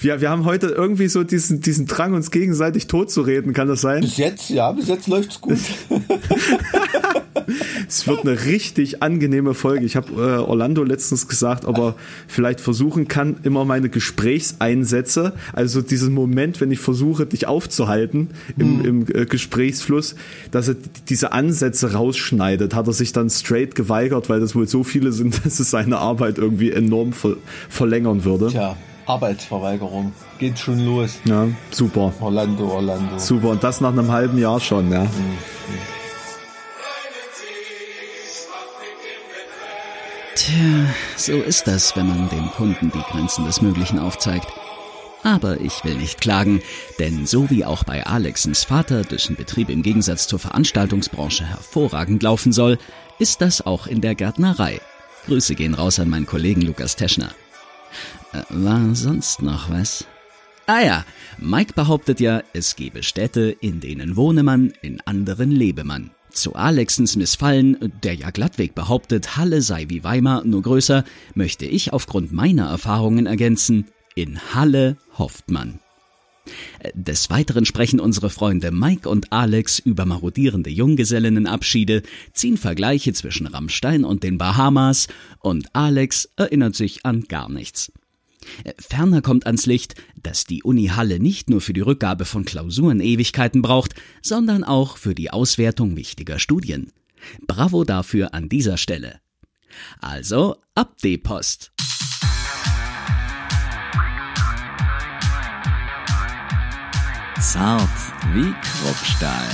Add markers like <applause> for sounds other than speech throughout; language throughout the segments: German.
wir, wir haben heute irgendwie so diesen, diesen Drang, uns gegenseitig totzureden, kann das sein? Bis jetzt, ja, bis jetzt läuft's gut. <laughs> es wird eine richtig angenehme Folge. Ich habe äh, Orlando letztens gesagt, ob er vielleicht versuchen kann, immer meine Gesprächseinsätze, also diesen Moment, wenn ich versuche, dich aufzuhalten im, mhm. im äh, Gesprächsfluss, dass er diese Ansätze rausschneidet. Hat er sich dann straight geweigert, weil das wohl so viele sind, <laughs> dass es seine Arbeit irgendwie enorm ver verlängern würde. Tja. Arbeitsverweigerung. Geht schon los. Ja, super. Orlando, Orlando. Super. Und das nach einem halben Jahr schon, ja. Mhm. Tja, so ist das, wenn man dem Kunden die Grenzen des Möglichen aufzeigt. Aber ich will nicht klagen, denn so wie auch bei Alexens Vater, dessen Betrieb im Gegensatz zur Veranstaltungsbranche hervorragend laufen soll, ist das auch in der Gärtnerei. Grüße gehen raus an meinen Kollegen Lukas Teschner. Äh, war sonst noch was? Ah ja, Mike behauptet ja, es gebe Städte, in denen wohne man, in anderen lebe man. Zu Alexens Missfallen, der ja glattweg behauptet, Halle sei wie Weimar, nur größer, möchte ich aufgrund meiner Erfahrungen ergänzen, in Halle hofft man. Des Weiteren sprechen unsere Freunde Mike und Alex über marodierende Junggesellinnenabschiede, ziehen Vergleiche zwischen Rammstein und den Bahamas und Alex erinnert sich an gar nichts. Ferner kommt ans Licht, dass die Uni Halle nicht nur für die Rückgabe von Klausuren Ewigkeiten braucht, sondern auch für die Auswertung wichtiger Studien. Bravo dafür an dieser Stelle. Also, ab die Post. Zart wie Kruppstahl.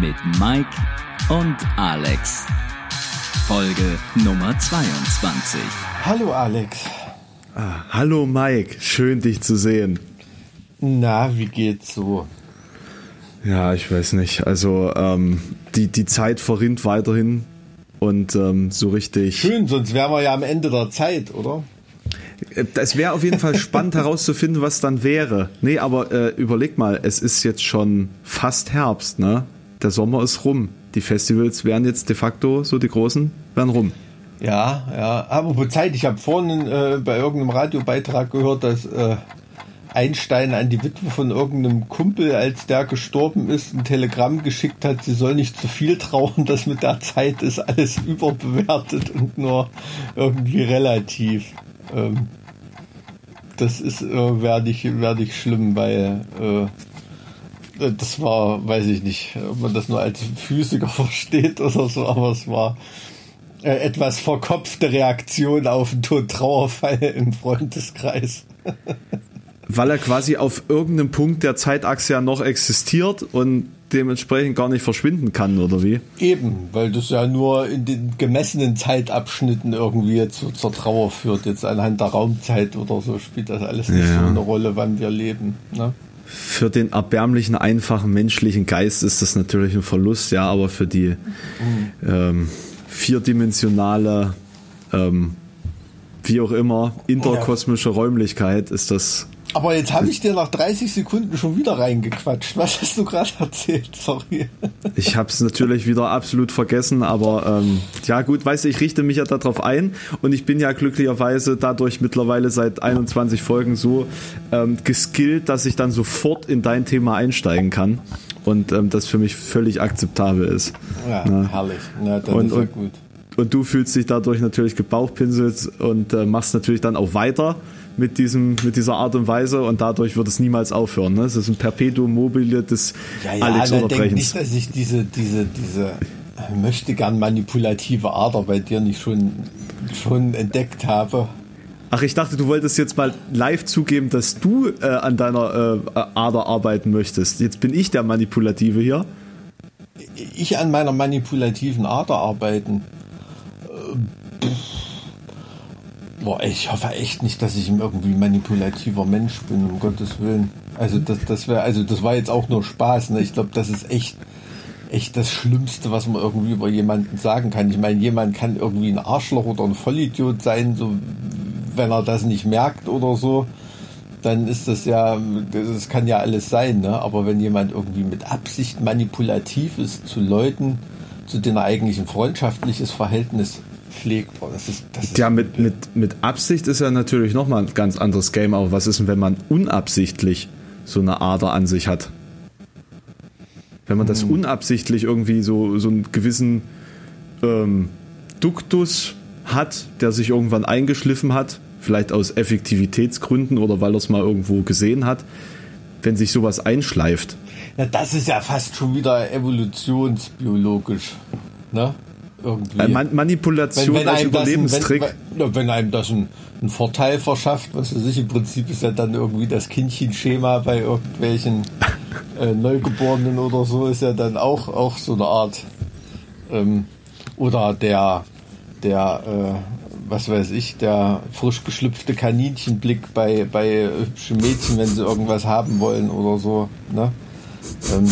Mit Mike und Alex. Folge Nummer 22. Hallo Alex. Ah, hallo Mike, schön dich zu sehen. Na, wie geht's so? Ja, ich weiß nicht. Also ähm, die, die Zeit verrinnt weiterhin und ähm, so richtig. Schön, sonst wären wir ja am Ende der Zeit, oder? Es wäre auf jeden Fall spannend herauszufinden, was dann wäre. Nee, aber äh, überleg mal, es ist jetzt schon fast Herbst, ne? Der Sommer ist rum. Die Festivals wären jetzt de facto, so die großen, wären rum. Ja, ja. Aber Zeit, ich habe vorhin äh, bei irgendeinem Radiobeitrag gehört, dass äh, Einstein an die Witwe von irgendeinem Kumpel, als der gestorben ist, ein Telegramm geschickt hat, sie soll nicht zu viel trauen, <laughs> dass mit der Zeit ist alles überbewertet und nur irgendwie relativ. Ähm, das ist, äh, werde ich, werd ich schlimm, weil äh, das war, weiß ich nicht, ob man das nur als Physiker <laughs> versteht oder so, aber es war äh, etwas verkopfte Reaktion auf den Tod Trauerfall <laughs> im Freundeskreis. <laughs> Weil er quasi auf irgendeinem Punkt der Zeitachse ja noch existiert und dementsprechend gar nicht verschwinden kann, oder wie? Eben, weil das ja nur in den gemessenen Zeitabschnitten irgendwie zu, zur Trauer führt. Jetzt anhand der Raumzeit oder so spielt das alles nicht ja. so eine Rolle, wann wir leben. Ne? Für den erbärmlichen, einfachen menschlichen Geist ist das natürlich ein Verlust, ja, aber für die mhm. ähm, vierdimensionale, ähm, wie auch immer, interkosmische Räumlichkeit ist das. Aber jetzt habe ich dir nach 30 Sekunden schon wieder reingequatscht. Was hast du gerade erzählt? Sorry. Ich habe es natürlich wieder absolut vergessen, aber ähm, ja gut, weißt du, ich richte mich ja darauf ein und ich bin ja glücklicherweise dadurch mittlerweile seit 21 Folgen so ähm, geskillt, dass ich dann sofort in dein Thema einsteigen kann und ähm, das für mich völlig akzeptabel ist. Ja, ja. herrlich. Ja, dann und, ist ja gut. Und du fühlst dich dadurch natürlich gebauchpinselt und äh, machst natürlich dann auch weiter mit, diesem, mit dieser Art und Weise und dadurch wird es niemals aufhören. Ne? Es ist ein Perpetuum mobile des ja, ja, Alex Unterbrechens. nicht, dass ich diese, diese, diese möchte gern manipulative Ader bei dir nicht schon, schon entdeckt habe. Ach, ich dachte, du wolltest jetzt mal live zugeben, dass du äh, an deiner äh, Ader arbeiten möchtest. Jetzt bin ich der Manipulative hier. Ich an meiner manipulativen Ader arbeiten. Äh, boah, ich hoffe echt nicht, dass ich irgendwie manipulativer Mensch bin, um Gottes Willen. Also das, das wäre, also das war jetzt auch nur Spaß. Ne? Ich glaube, das ist echt, echt das Schlimmste, was man irgendwie über jemanden sagen kann. Ich meine, jemand kann irgendwie ein Arschloch oder ein Vollidiot sein, so wenn er das nicht merkt oder so, dann ist das ja, das kann ja alles sein, ne? Aber wenn jemand irgendwie mit Absicht manipulativ ist zu Leuten, zu denen er eigentlich ein freundschaftliches Verhältnis pflegt. Boah, das ist, das ist Ja, mit, mit, mit Absicht ist ja natürlich nochmal ein ganz anderes Game, aber was ist denn, wenn man unabsichtlich so eine Ader an sich hat? Wenn man das Hm. unabsichtlich irgendwie so, so einen gewissen ähm, Duktus hat, der sich irgendwann eingeschliffen hat, vielleicht aus Effektivitätsgründen oder weil er es mal irgendwo gesehen hat, wenn sich sowas einschleift. Ja, das ist ja fast schon wieder evolutionsbiologisch. Ne? Irgendwie. Man Manipulation als einem das ein- Überlebenstrick. Wenn, wenn, wenn einem das einen, einen Vorteil verschafft, was weiß ich, im Prinzip ist ja dann irgendwie das Kindchenschema bei irgendwelchen äh, Neugeborenen oder so, ist ja dann auch, auch so eine Art. Ähm, oder der, der, äh, was weiß ich, der frisch geschlüpfte Kaninchenblick bei, bei hübschen Mädchen, wenn sie irgendwas haben wollen oder so. Ne? Ähm,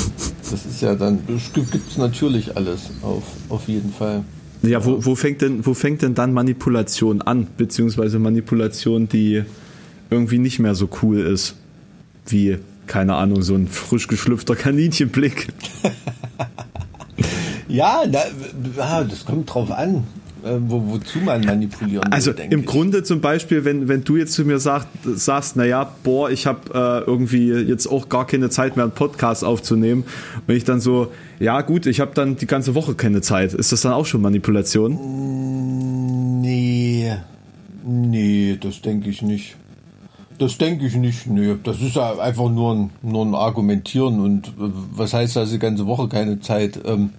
das ist ja dann, gibt es natürlich alles, auf, auf jeden Fall. Ja, wo, wo, fängt denn, wo fängt denn dann Manipulation an? Beziehungsweise Manipulation, die irgendwie nicht mehr so cool ist. Wie, keine Ahnung, so ein frisch geschlüpfter Kaninchenblick. <laughs> Ja, da, ja, das kommt drauf an, wo, wozu man manipulieren will, Also denke im ich. Grunde zum Beispiel, wenn, wenn du jetzt zu mir sagt, sagst, naja, boah, ich habe äh, irgendwie jetzt auch gar keine Zeit mehr, einen Podcast aufzunehmen. Und ich dann so, ja gut, ich habe dann die ganze Woche keine Zeit. Ist das dann auch schon Manipulation? Nee, nee, das denke ich nicht. Das denke ich nicht, nee. Das ist ja einfach nur ein, nur ein Argumentieren und äh, was heißt also die ganze Woche keine Zeit? Ähm,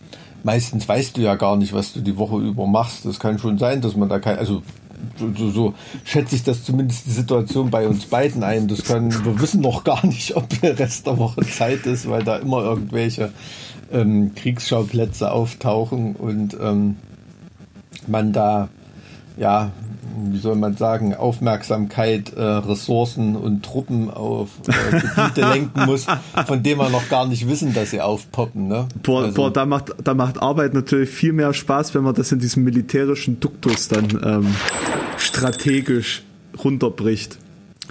meistens weißt du ja gar nicht, was du die Woche über machst. Das kann schon sein, dass man da kein, also so, so, so schätze ich das zumindest die Situation bei uns beiden ein. Das kann, wir wissen noch gar nicht, ob der Rest der Woche Zeit ist, weil da immer irgendwelche ähm, Kriegsschauplätze auftauchen und ähm, man da, ja, wie soll man sagen, Aufmerksamkeit, äh, Ressourcen und Truppen auf äh, Gebiete <laughs> lenken muss, von denen wir noch gar nicht wissen, dass sie aufpoppen. Ne? Boah, Also- boah da, macht, da macht Arbeit natürlich viel mehr Spaß, wenn man das in diesem militärischen Duktus dann ähm, strategisch runterbricht.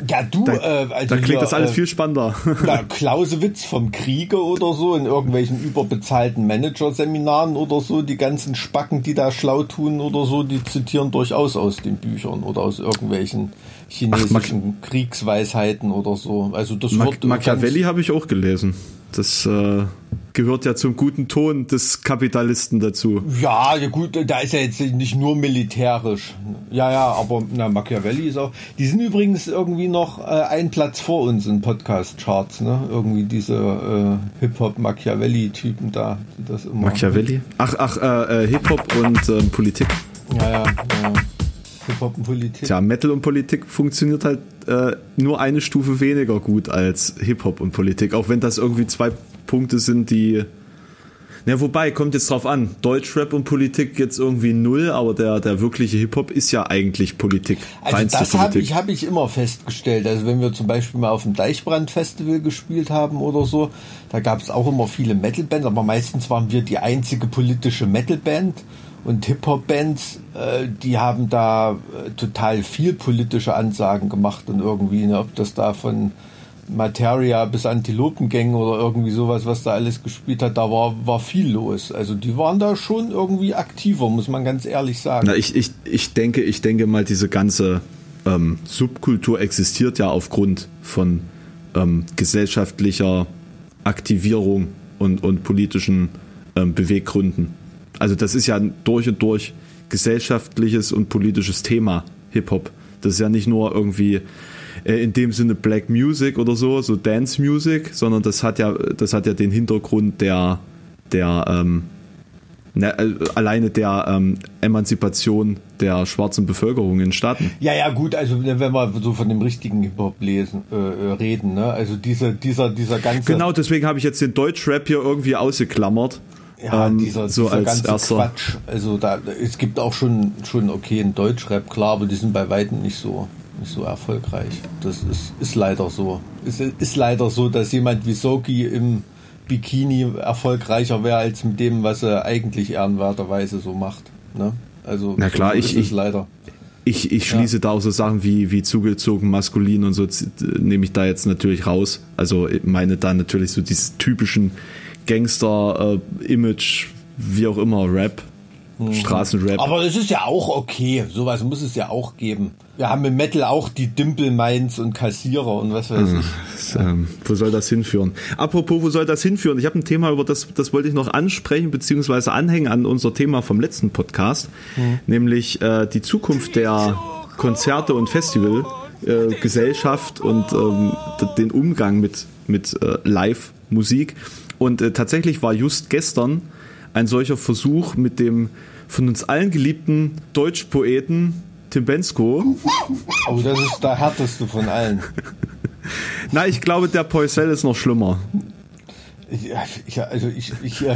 Ja, du, Da, äh, also da klingt hier, das alles äh, viel spannender. Ja, <laughs> Clausewitz vom Kriege oder so, in irgendwelchen überbezahlten Managerseminaren oder so, die ganzen Spacken, die da schlau tun oder so, die zitieren durchaus aus den Büchern oder aus irgendwelchen chinesischen Kriegsweisheiten oder so. Also das Ma wird Machiavelli habe ich auch gelesen. Das äh, gehört ja zum guten Ton des Kapitalisten dazu. Ja, gut, da ist ja jetzt nicht nur militärisch. Ja, ja, aber na, Machiavelli ist auch. Die sind übrigens irgendwie noch äh, ein Platz vor uns in Podcast-Charts, ne? Irgendwie diese äh, Hip-Hop-Machiavelli-Typen da, die das immer. Machiavelli? Ach, ach, äh, äh, Hip-Hop und ähm, Politik. Ja, ja, ja. Hip-Hop und Politik. Tja, Metal und Politik funktioniert halt äh, nur eine Stufe weniger gut als Hip-Hop und Politik. Auch wenn das irgendwie zwei Punkte sind, die. Na, wobei, kommt jetzt drauf an. Deutschrap und Politik jetzt irgendwie null, aber der, der wirkliche Hip-Hop ist ja eigentlich Politik. Also Reinste das habe ich, hab ich immer festgestellt. Also wenn wir zum Beispiel mal auf dem Deichbrand-Festival gespielt haben oder so, da gab es auch immer viele Metal-Bands, aber meistens waren wir die einzige politische Metal-Band. Und Hip-Hop-Bands, äh, die haben da äh, total viel politische Ansagen gemacht und irgendwie, ne, ob das da von Materia bis Antilopengänge oder irgendwie sowas, was da alles gespielt hat, da war, war viel los. Also die waren da schon irgendwie aktiver, muss man ganz ehrlich sagen. Na, ich, ich, ich denke, ich denke mal, diese ganze ähm, Subkultur existiert ja aufgrund von ähm, gesellschaftlicher Aktivierung und, und politischen ähm, Beweggründen. Also das ist ja ein durch und durch gesellschaftliches und politisches Thema, Hip-Hop. Das ist ja nicht nur irgendwie äh, in dem Sinne Black Music oder so, so Dance Music, sondern das hat ja, das hat ja den Hintergrund der, der ähm, Ne, äh, alleine der ähm, Emanzipation der schwarzen Bevölkerung in Staaten. Ja, ja, gut, also wenn wir so von dem richtigen Hip-Hop lesen, äh, äh, reden, ne? Also diese, dieser, dieser ganze. Genau, deswegen habe ich jetzt den Deutschrap hier irgendwie ausgeklammert. Ja, ähm, dieser, so dieser als ganze. Quatsch. Also da, es gibt auch schon, schon okay in Deutschrap, klar, aber die sind bei weitem nicht so, nicht so erfolgreich. Das ist, ist leider so. Es ist leider so, dass jemand wie Soki im Bikini erfolgreicher wäre als mit dem, was er eigentlich ehrenwerterweise so macht. Ne? Also Na klar, so ich- ich- leider. Ich, ich schließe da auch so Sachen wie, wie zugezogen, maskulin und so, nehme ich da jetzt natürlich raus. Also meine da natürlich so dieses typischen Gangster-Image, wie auch immer, Rap. Straßenrap. Aber es ist ja auch okay. Sowas muss es ja auch geben. Wir haben im Metal auch die Dimpelmeins und Kassierer und was weiß ich. Das, ähm, wo soll das hinführen? Apropos, wo soll das hinführen? Ich habe ein Thema, über das, das wollte ich noch ansprechen, beziehungsweise anhängen an unser Thema vom letzten Podcast, nämlich äh, die Zukunft der Konzerte und Festival, äh, Gesellschaft und ähm, den Umgang mit, mit äh, Live-Musik. Und äh, tatsächlich war just gestern ein solcher Versuch mit dem von uns allen geliebten Deutschpoeten Tim Bensko. Oh, das ist der härteste von allen. <laughs> Na, ich glaube, der Poisel ist noch schlimmer. Ja, ich, also ich, ich, äh,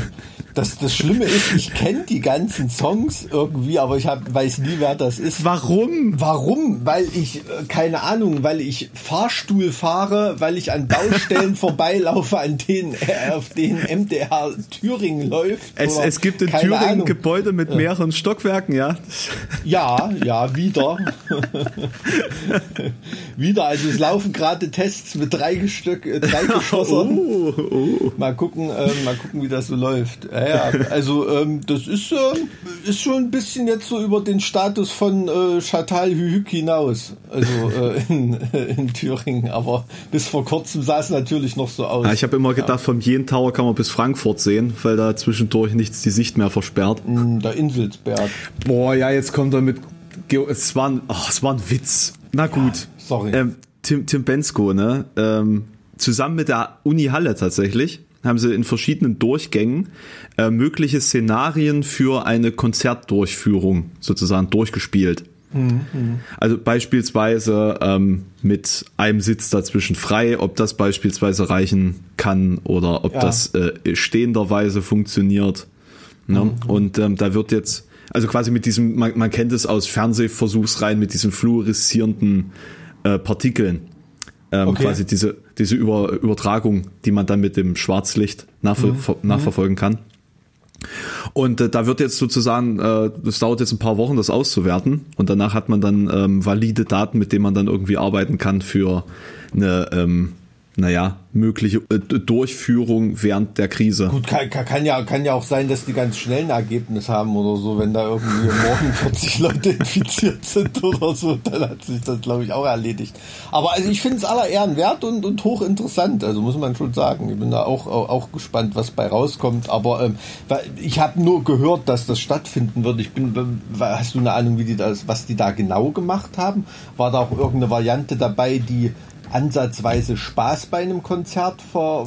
das, das Schlimme ist, ich kenne die ganzen Songs irgendwie, aber ich hab, weiß nie, wer das ist. Warum? Warum? Weil ich, äh, keine Ahnung, weil ich Fahrstuhl fahre, weil ich an Baustellen <laughs> vorbeilaufe, an denen, äh, auf denen MDR Thüringen läuft. Es, es gibt in Thüringen Ahnung. Gebäude mit mehreren Stockwerken, ja. Ja, ja, wieder. <laughs> wieder, also es laufen gerade Tests mit drei äh, drei <laughs> Geschossern. Oh, oh. Mal gucken, ähm, mal gucken, wie das so läuft. Ja, ja, also ähm, das ist, ähm, ist schon ein bisschen jetzt so über den Status von äh, Chatal Hühück hinaus. Also äh, in, in Thüringen. Aber bis vor kurzem sah es natürlich noch so aus. Ja, ich habe immer gedacht, vom Jen Tower kann man bis Frankfurt sehen, weil da zwischendurch nichts die Sicht mehr versperrt. Hm, Der Inselsberg. Boah, ja, jetzt kommt er mit. Geo es, war ein, ach, es war ein Witz. Na gut. sorry. Ähm, Tim, Tim Bensko, ne? Ähm, zusammen mit der Uni Halle tatsächlich haben sie in verschiedenen Durchgängen äh, mögliche Szenarien für eine Konzertdurchführung sozusagen durchgespielt. Also beispielsweise ähm, mit einem Sitz dazwischen frei, ob das beispielsweise reichen kann oder ob Ja. das äh, stehenderweise funktioniert. Ne? Und ähm, da wird jetzt, also quasi mit diesem, man, man kennt es aus Fernsehversuchsreihen, mit diesen fluoreszierenden äh, Partikeln. Ähm, Okay. Quasi diese, diese Über, Übertragung, die man dann mit dem Schwarzlicht nachver ver- nachverfolgen kann. Und äh, da wird jetzt sozusagen, äh, das dauert jetzt ein paar Wochen, das auszuwerten. Und danach hat man dann ähm, valide Daten, mit denen man dann irgendwie arbeiten kann für eine, ähm, naja, mögliche äh, Durchführung während der Krise. Gut, kann, kann, ja, kann ja auch sein, dass die ganz schnell ein Ergebnis haben oder so, wenn da irgendwie <laughs> morgen 40 Leute infiziert sind oder so, dann hat sich das, glaube ich, auch erledigt. Aber also ich finde es aller Ehren wert und, und hochinteressant, also muss man schon sagen. Ich bin da auch, auch, gespannt, was bei rauskommt. Aber ähm, ich habe nur gehört, dass das stattfinden wird. Ich bin, hast du eine Ahnung, wie die das, was die da genau gemacht haben? War da auch irgendeine Variante dabei, die ansatzweise Spaß bei einem Konzert ver,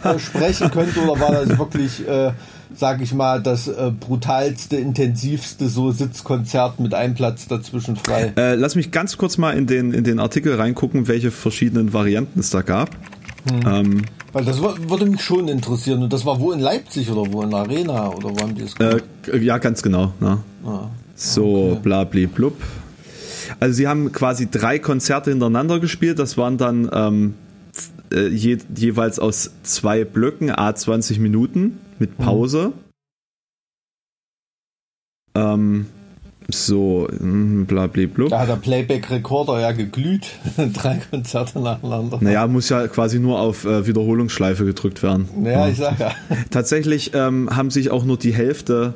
versprechen <laughs> könnte oder war das wirklich, äh, sag ich mal, das äh, brutalste, intensivste so Sitzkonzert mit einem Platz dazwischen frei? Äh, lass mich ganz kurz mal in den, in den Artikel reingucken, welche verschiedenen Varianten es da gab. Ähm, Weil das wür- würde mich schon interessieren. Und das war wo in Leipzig oder wo in der Arena oder wo haben die es äh, gemacht? ja, ganz genau. Ne? Ah, So, bla, bli, blub. Also sie haben quasi drei Konzerte hintereinander gespielt. Das waren dann ähm, äh, je, jeweils aus zwei Blöcken, a 20 Minuten mit Pause. Ähm, so, bla, bli, blub. Da hat der Playback-Rekorder ja geglüht. <laughs> Drei Konzerte nacheinander. Naja, muss ja quasi nur auf äh, Wiederholungsschleife gedrückt werden. Naja, ich sag ja. <laughs> Tatsächlich ähm, haben sich auch nur die Hälfte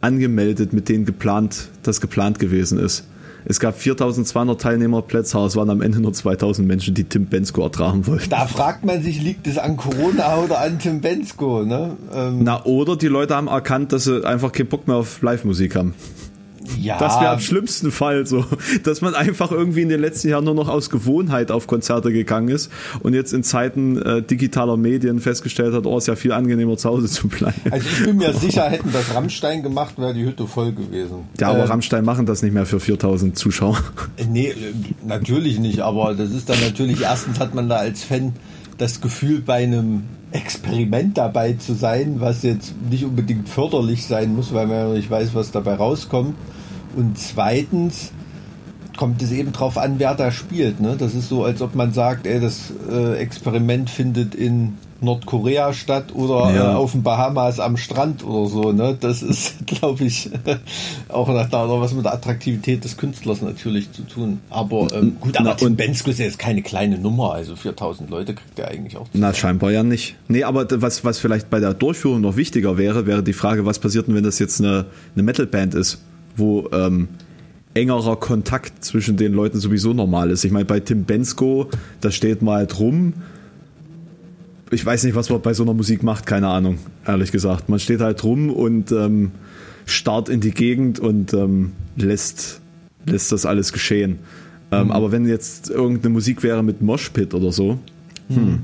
angemeldet, mit denen geplant, das geplant gewesen ist. Es gab 4200 Teilnehmer Plätze, es waren am Ende nur 2000 Menschen, die Tim Bensko ertragen wollten. Da fragt man sich, liegt es an Corona oder an Tim Bensko? Ne? Ähm, Na, oder die Leute haben erkannt, dass sie einfach keinen Bock mehr auf Live-Musik haben. Ja, Das wäre am schlimmsten Fall so, dass man einfach irgendwie in den letzten Jahren nur noch aus Gewohnheit auf Konzerte gegangen ist und jetzt in Zeiten äh, digitaler Medien festgestellt hat, oh, ist ja viel angenehmer zu Hause zu bleiben. Also ich bin mir sicher, hätten das Rammstein gemacht, wäre die Hütte voll gewesen. Ja, aber Äh, Rammstein machen das nicht mehr für 4000 Zuschauer. Nee, äh, natürlich nicht, aber das ist dann natürlich, erstens hat man da als Fan das Gefühl, bei einem Experiment dabei zu sein, was jetzt nicht unbedingt förderlich sein muss, weil man ja nicht weiß, was dabei rauskommt. Und zweitens, kommt es eben drauf an, wer da spielt. Ne? Das ist so, als ob man sagt, ey, das äh, Experiment findet in Nordkorea statt oder ja. äh, auf den Bahamas am Strand oder so. Ne? Das ist, <laughs> glaube ich, <laughs> auch nach da was mit der Attraktivität des Künstlers natürlich zu tun. Aber ähm, gut, aber Tim Bensko ist ja jetzt keine kleine Nummer. Also 4000 Leute kriegt er eigentlich auch. Na, scheinbar ja nicht. Nee, aber was, was vielleicht bei der Durchführung noch wichtiger wäre, wäre die Frage, was passiert denn, wenn das jetzt eine, eine Metalband ist, wo ähm, engerer Kontakt zwischen den Leuten sowieso normal ist. Ich meine, bei Tim Bensko, da steht mal halt rum. Ich weiß nicht, was man bei so einer Musik macht, keine Ahnung, ehrlich gesagt. Man steht halt rum und ähm, starrt in die Gegend und ähm, lässt, lässt das alles geschehen. Ähm, mhm. Aber wenn jetzt irgendeine Musik wäre mit Moshpit oder so, hm, mhm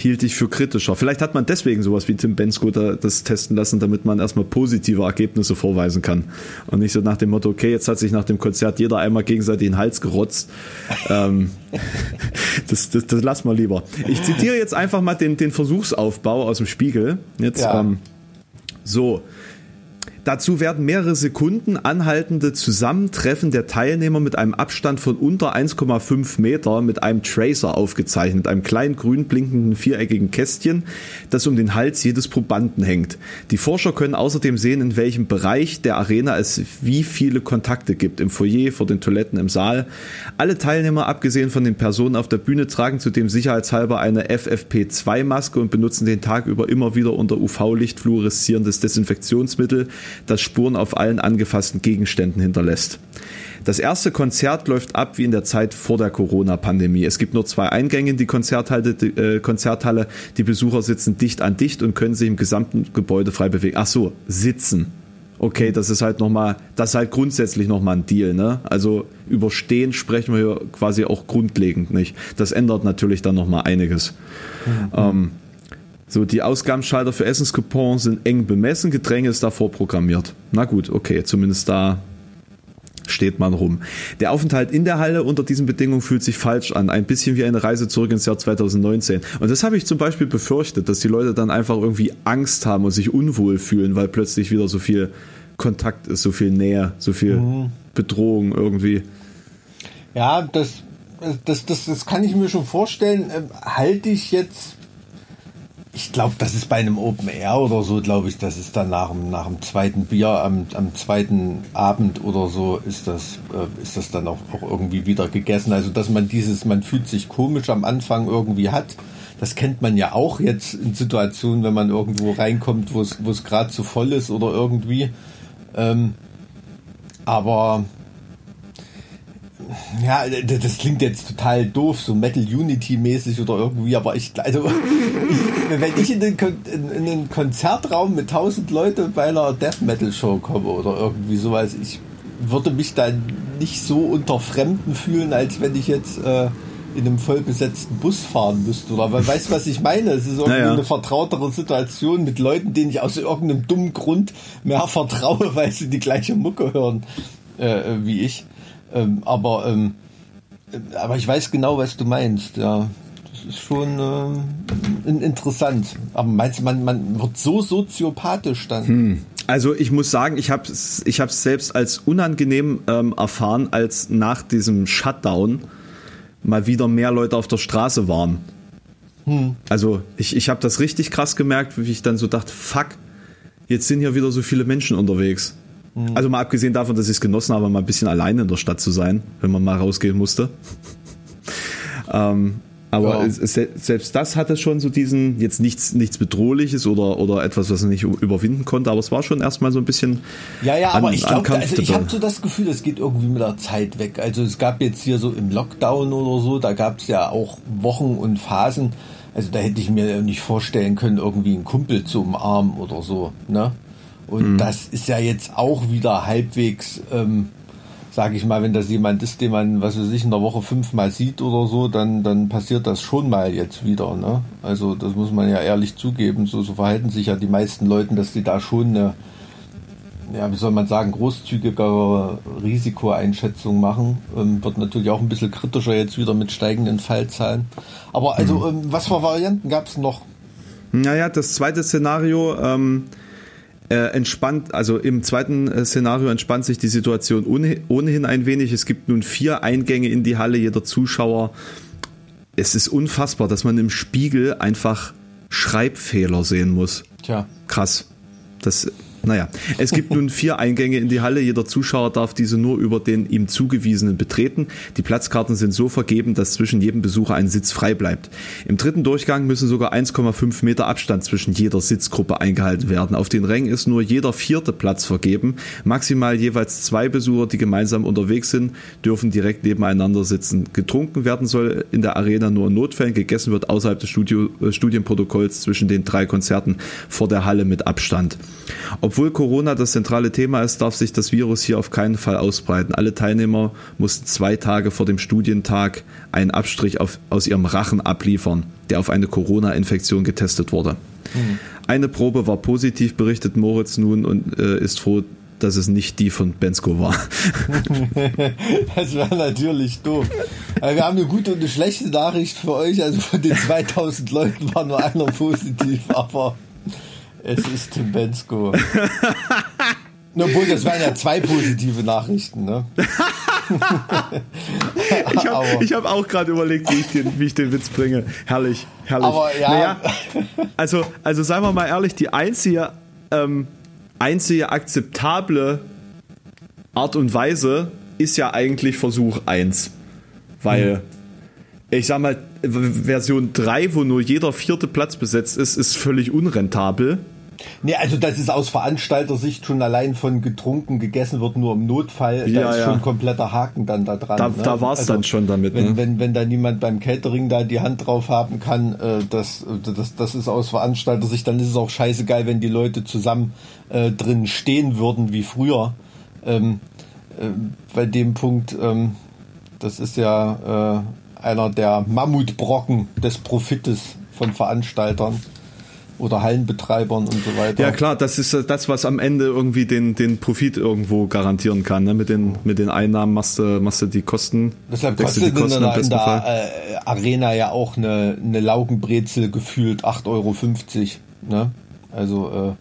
hielt ich für kritischer. Vielleicht hat man deswegen sowas wie Tim Bensko da, das testen lassen, damit man erstmal positive Ergebnisse vorweisen kann. Und nicht so nach dem Motto, okay, jetzt hat sich nach dem Konzert jeder einmal gegenseitig den Hals gerotzt. ähm, <laughs> das, das, das lassen wir lieber. Ich zitiere jetzt einfach mal den, den Versuchsaufbau aus dem Spiegel. Jetzt, ja. ähm, so. Dazu werden mehrere Sekunden anhaltende Zusammentreffen der Teilnehmer mit einem Abstand von unter 1,5 Meter mit einem Tracer aufgezeichnet, einem kleinen grün blinkenden viereckigen Kästchen, das um den Hals jedes Probanden hängt. Die Forscher können außerdem sehen, in welchem Bereich der Arena es wie viele Kontakte gibt, im Foyer, vor den Toiletten, im Saal. Alle Teilnehmer, abgesehen von den Personen auf der Bühne, tragen zudem sicherheitshalber eine FFP2-Maske und benutzen den Tag über immer wieder unter UV-Licht fluoreszierendes Desinfektionsmittel das Spuren auf allen angefassten Gegenständen hinterlässt. Das erste Konzert läuft ab wie in der Zeit vor der Corona-Pandemie. Es gibt nur zwei Eingänge in die Konzerthalle, die, äh, Konzerthalle. Die Besucher sitzen dicht an dicht und können sich im gesamten Gebäude frei bewegen. Ach so, sitzen. Okay, das ist halt nochmal, das ist halt grundsätzlich nochmal ein Deal, ne? Also überstehen sprechen wir hier quasi auch grundlegend nicht. Das ändert natürlich dann nochmal einiges. Mhm. Ähm, so, die Ausgabenschalter für Essenscoupons sind eng bemessen, Getränke ist davor programmiert. Na gut, okay, zumindest da steht man rum. Der Aufenthalt in der Halle unter diesen Bedingungen fühlt sich falsch an. Ein bisschen wie eine Reise zurück ins Jahr 2019. Und das habe ich zum Beispiel befürchtet, dass die Leute dann einfach irgendwie Angst haben und sich unwohl fühlen, weil plötzlich wieder so viel Kontakt ist, so viel Nähe, so viel mhm. Bedrohung irgendwie. Ja, das, das, das, das kann ich mir schon vorstellen. Ähm, halte ich jetzt ich glaube, das ist bei einem Open Air oder so, glaube ich, das ist dann nach nach dem zweiten Bier am, am zweiten Abend oder so, ist das, äh, ist das dann auch, auch irgendwie wieder gegessen. Also, dass man dieses, man fühlt sich komisch am Anfang irgendwie hat, das kennt man ja auch jetzt in Situationen, wenn man irgendwo reinkommt, wo es gerade zu voll ist oder irgendwie. Ähm, aber ja, das klingt jetzt total doof, so Metal Unity mäßig oder irgendwie, aber ich, also, <laughs> ich, wenn ich in den, in, in den Konzertraum mit tausend Leuten bei einer Death Metal Show komme oder irgendwie sowas, ich würde mich da nicht so unter Fremden fühlen, als wenn ich jetzt äh, in einem vollbesetzten Bus fahren müsste. Oder weißt du, was ich meine? Es ist irgendwie naja. eine vertrautere Situation mit Leuten, denen ich aus irgendeinem dummen Grund mehr vertraue, <laughs> weil sie die gleiche Mucke hören äh, wie ich. Ähm, aber, ähm, aber ich weiß genau, was du meinst, ja. Das ist schon ähm, interessant. Aber meinst du, man, man wird so soziopathisch dann? Hm. Also ich muss sagen, ich habe es ich selbst als unangenehm ähm, erfahren, als nach diesem Shutdown mal wieder mehr Leute auf der Straße waren. Hm. Also ich, ich habe das richtig krass gemerkt, wie ich dann so dachte, fuck, jetzt sind hier wieder so viele Menschen unterwegs. Mhm. Also mal abgesehen davon, dass ich es genossen habe, mal ein bisschen alleine in der Stadt zu sein, wenn man mal rausgehen musste. <laughs> ähm, aber ja. selbst das hatte schon so diesen, jetzt nichts, nichts Bedrohliches oder, oder etwas, was man nicht überwinden konnte, aber es war schon erstmal so ein bisschen. Ja, ja, aber ich glaube, also ich habe so das Gefühl, es geht irgendwie mit der Zeit weg. Also es gab jetzt hier so im Lockdown oder so, da gab es ja auch Wochen und Phasen. Also da hätte ich mir nicht vorstellen können, irgendwie einen Kumpel zu umarmen oder so, ne? Und mhm. das ist ja jetzt auch wieder halbwegs, ähm, sage ich mal, wenn das jemand ist, den man, was weiß ich, in der Woche fünfmal sieht oder so, dann, dann passiert das schon mal jetzt wieder. Ne? Also das muss man ja ehrlich zugeben. So, so verhalten sich ja die meisten Leute, dass die da schon eine, ja, wie soll man sagen, großzügigere Risikoeinschätzung machen. Ähm, wird natürlich auch ein bisschen kritischer jetzt wieder mit steigenden Fallzahlen. Aber also, mhm. ähm, was für Varianten gab es noch? Naja, das zweite Szenario, ähm, äh, entspannt, also im zweiten äh, Szenario entspannt sich die Situation ohnehin ein wenig. Es gibt nun vier Eingänge in die Halle, jeder Zuschauer. Es ist unfassbar, dass man im Spiegel einfach Schreibfehler sehen muss. Tja. Krass. Das naja, es gibt nun vier Eingänge in die Halle. Jeder Zuschauer darf diese nur über den ihm zugewiesenen betreten. Die Platzkarten sind so vergeben, dass zwischen jedem Besucher ein Sitz frei bleibt. Im dritten Durchgang müssen sogar 1,5 Meter Abstand zwischen jeder Sitzgruppe eingehalten werden. Auf den Rängen ist nur jeder vierte Platz vergeben. Maximal jeweils zwei Besucher, die gemeinsam unterwegs sind, dürfen direkt nebeneinander sitzen. Getrunken werden soll in der Arena nur in Notfällen. Gegessen wird außerhalb des Studio, äh, Studienprotokolls zwischen den drei Konzerten vor der Halle mit Abstand. Obwohl Corona das zentrale Thema ist, darf sich das Virus hier auf keinen Fall ausbreiten. Alle Teilnehmer mussten zwei Tage vor dem Studientag einen Abstrich auf, aus ihrem Rachen abliefern, der auf eine Corona-Infektion getestet wurde. Mhm. Eine Probe war positiv, berichtet Moritz nun und äh, ist froh, dass es nicht die von Bensko war. <laughs> das war natürlich doof. Aber wir haben eine gute und eine schlechte Nachricht für euch. Also von den 2000 Leuten war nur einer positiv, aber es ist Tim Bensko. Obwohl, das waren ja zwei positive Nachrichten, ne? <laughs> ich habe hab auch gerade überlegt, wie ich, den, wie ich den Witz bringe. Herrlich, herrlich. Aber ja. Naja, also, also seien wir mal ehrlich, die einzige, ähm, einzige akzeptable Art und Weise ist ja eigentlich Versuch 1. Weil, hm. ich sag mal, Version 3, wo nur jeder vierte Platz besetzt ist, ist völlig unrentabel. Nee, also das ist aus Veranstalter-Sicht schon allein von getrunken, gegessen wird nur im Notfall. Ja, da ist ja. schon kompletter Haken dann da dran. Da, ne? da war es also, dann schon damit. Wenn, ne? wenn, wenn da niemand beim Catering da die Hand drauf haben kann, äh, das, das, das ist aus Veranstalter-Sicht, dann ist es auch scheißegal, wenn die Leute zusammen äh, drin stehen würden wie früher. Ähm, äh, bei dem Punkt, ähm, das ist ja äh, einer der Mammutbrocken des Profites von Veranstaltern oder Hallenbetreibern und so weiter. Ja klar, das ist das, was am Ende irgendwie den, den Profit irgendwo garantieren kann. Ne? Mit, den, mit den Einnahmen machst du, machst du die Kosten. Deshalb kostet die Kosten in der, in der äh, Arena ja auch eine, eine Laugenbrezel gefühlt 8,50 Euro. Ne? Also äh,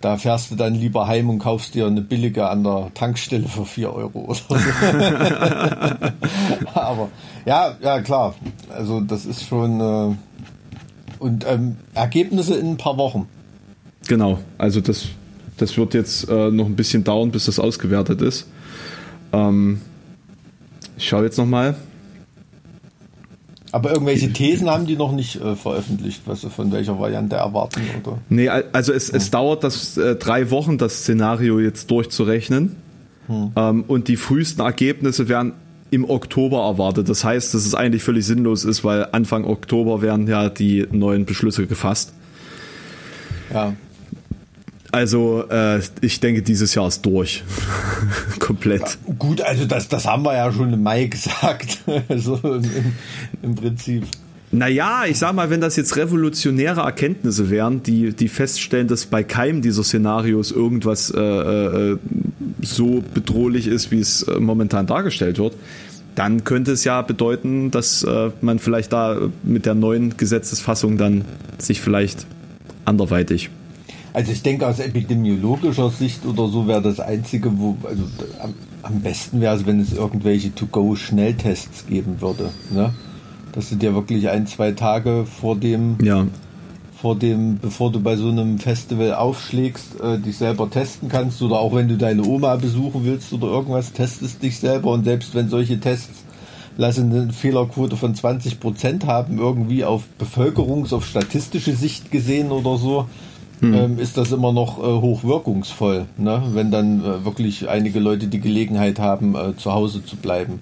da fährst du dann lieber heim und kaufst dir eine billige an der Tankstelle für 4 Euro oder so. <laughs> <laughs> Aber ja, ja klar. Also das ist schon... Äh, und ähm, Ergebnisse in ein paar Wochen. Genau, also das, das wird jetzt äh, noch ein bisschen dauern, bis das ausgewertet ist. Ähm, ich schaue jetzt nochmal. Aber irgendwelche Thesen haben die noch nicht äh, veröffentlicht, was sie von welcher Variante erwarten, oder? Nee, also es, es dauert das äh, drei Wochen, das Szenario jetzt durchzurechnen. Hm. Ähm, und die frühesten Ergebnisse werden im Oktober erwartet. Das heißt, dass es eigentlich völlig sinnlos ist, weil Anfang Oktober werden ja die neuen Beschlüsse gefasst. Ja. Also äh, ich denke, dieses Jahr ist durch. <laughs> Komplett. Ja, gut, also das, das haben wir ja schon im Mai <laughs> gesagt. so im, im Prinzip. Naja, ich sag mal, wenn das jetzt revolutionäre Erkenntnisse wären, die, die feststellen, dass bei keinem dieser Szenarios irgendwas äh, äh, so bedrohlich ist, wie es äh, momentan dargestellt wird, dann könnte es ja bedeuten, dass äh, man vielleicht da mit der neuen Gesetzesfassung dann sich vielleicht anderweitig. Also ich denke aus epidemiologischer Sicht oder so wäre das Einzige, wo, also am, am besten wäre es, wenn es irgendwelche To-Go-Schnelltests geben würde. Ne? Dass du dir wirklich ein, zwei Tage vor dem ja vor dem, bevor du bei so einem Festival aufschlägst, äh, dich selber testen kannst oder auch wenn du deine Oma besuchen willst oder irgendwas, testest dich selber und selbst wenn solche Tests lassen eine Fehlerquote von 20 Prozent haben, irgendwie auf Bevölkerungs-, auf statistische Sicht gesehen oder so, hm. ähm, ist das immer noch äh, hochwirkungsvoll, ne? wenn dann äh, wirklich einige Leute die Gelegenheit haben, äh, zu Hause zu bleiben.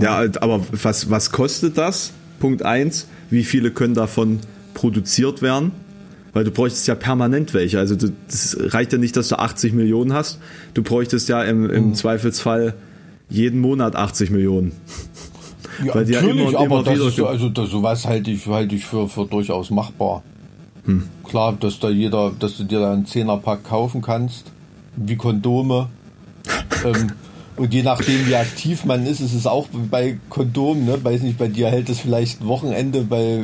Ja, aber was, was kostet das? Punkt eins. Wie viele können davon produziert werden, weil du bräuchtest ja permanent welche. Also das reicht ja nicht, dass du 80 Millionen hast. Du bräuchtest ja im, im mhm. Zweifelsfall jeden Monat 80 Millionen. Ja, weil die natürlich, ja immer immer aber wieder das ist, also das, sowas halte ich, halte ich für, für durchaus machbar. Hm. Klar, dass da jeder, dass du dir da einen Zehnerpack kaufen kannst, wie Kondome. <laughs> ähm, und je nachdem, wie aktiv man ist, ist es auch bei Kondom, ne? Weiß nicht, bei dir hält es vielleicht Wochenende, bei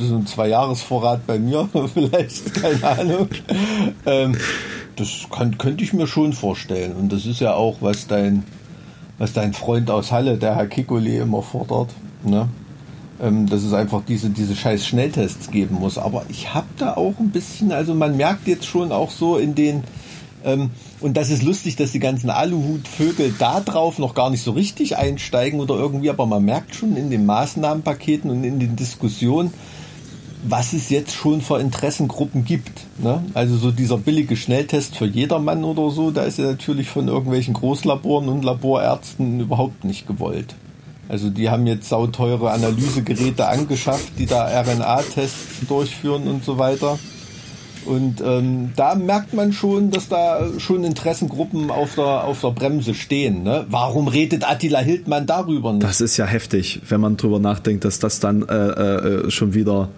so ein Zwei-Jahres-Vorrat bei mir <laughs> vielleicht, keine Ahnung. Ähm, das kann, könnte ich mir schon vorstellen. Und das ist ja auch, was dein, was dein Freund aus Halle, der Herr Kikoli, immer fordert. Ne? Ähm, dass es einfach diese, diese scheiß Schnelltests geben muss. Aber ich habe da auch ein bisschen, also man merkt jetzt schon auch so in den, ähm, und das ist lustig, dass die ganzen Aluhutvögel da drauf noch gar nicht so richtig einsteigen oder irgendwie, aber man merkt schon in den Maßnahmenpaketen und in den Diskussionen, was es jetzt schon für Interessengruppen gibt. Ne? Also so dieser billige Schnelltest für jedermann oder so, da ist ja natürlich von irgendwelchen Großlaboren und Laborärzten überhaupt nicht gewollt. Also die haben jetzt sauteure Analysegeräte angeschafft, die da RNA-Tests durchführen und so weiter. Und ähm, da merkt man schon, dass da schon Interessengruppen auf der, auf der Bremse stehen. Ne? Warum redet Attila Hildmann darüber nicht? Das ist ja heftig, wenn man drüber nachdenkt, dass das dann äh, äh, schon wieder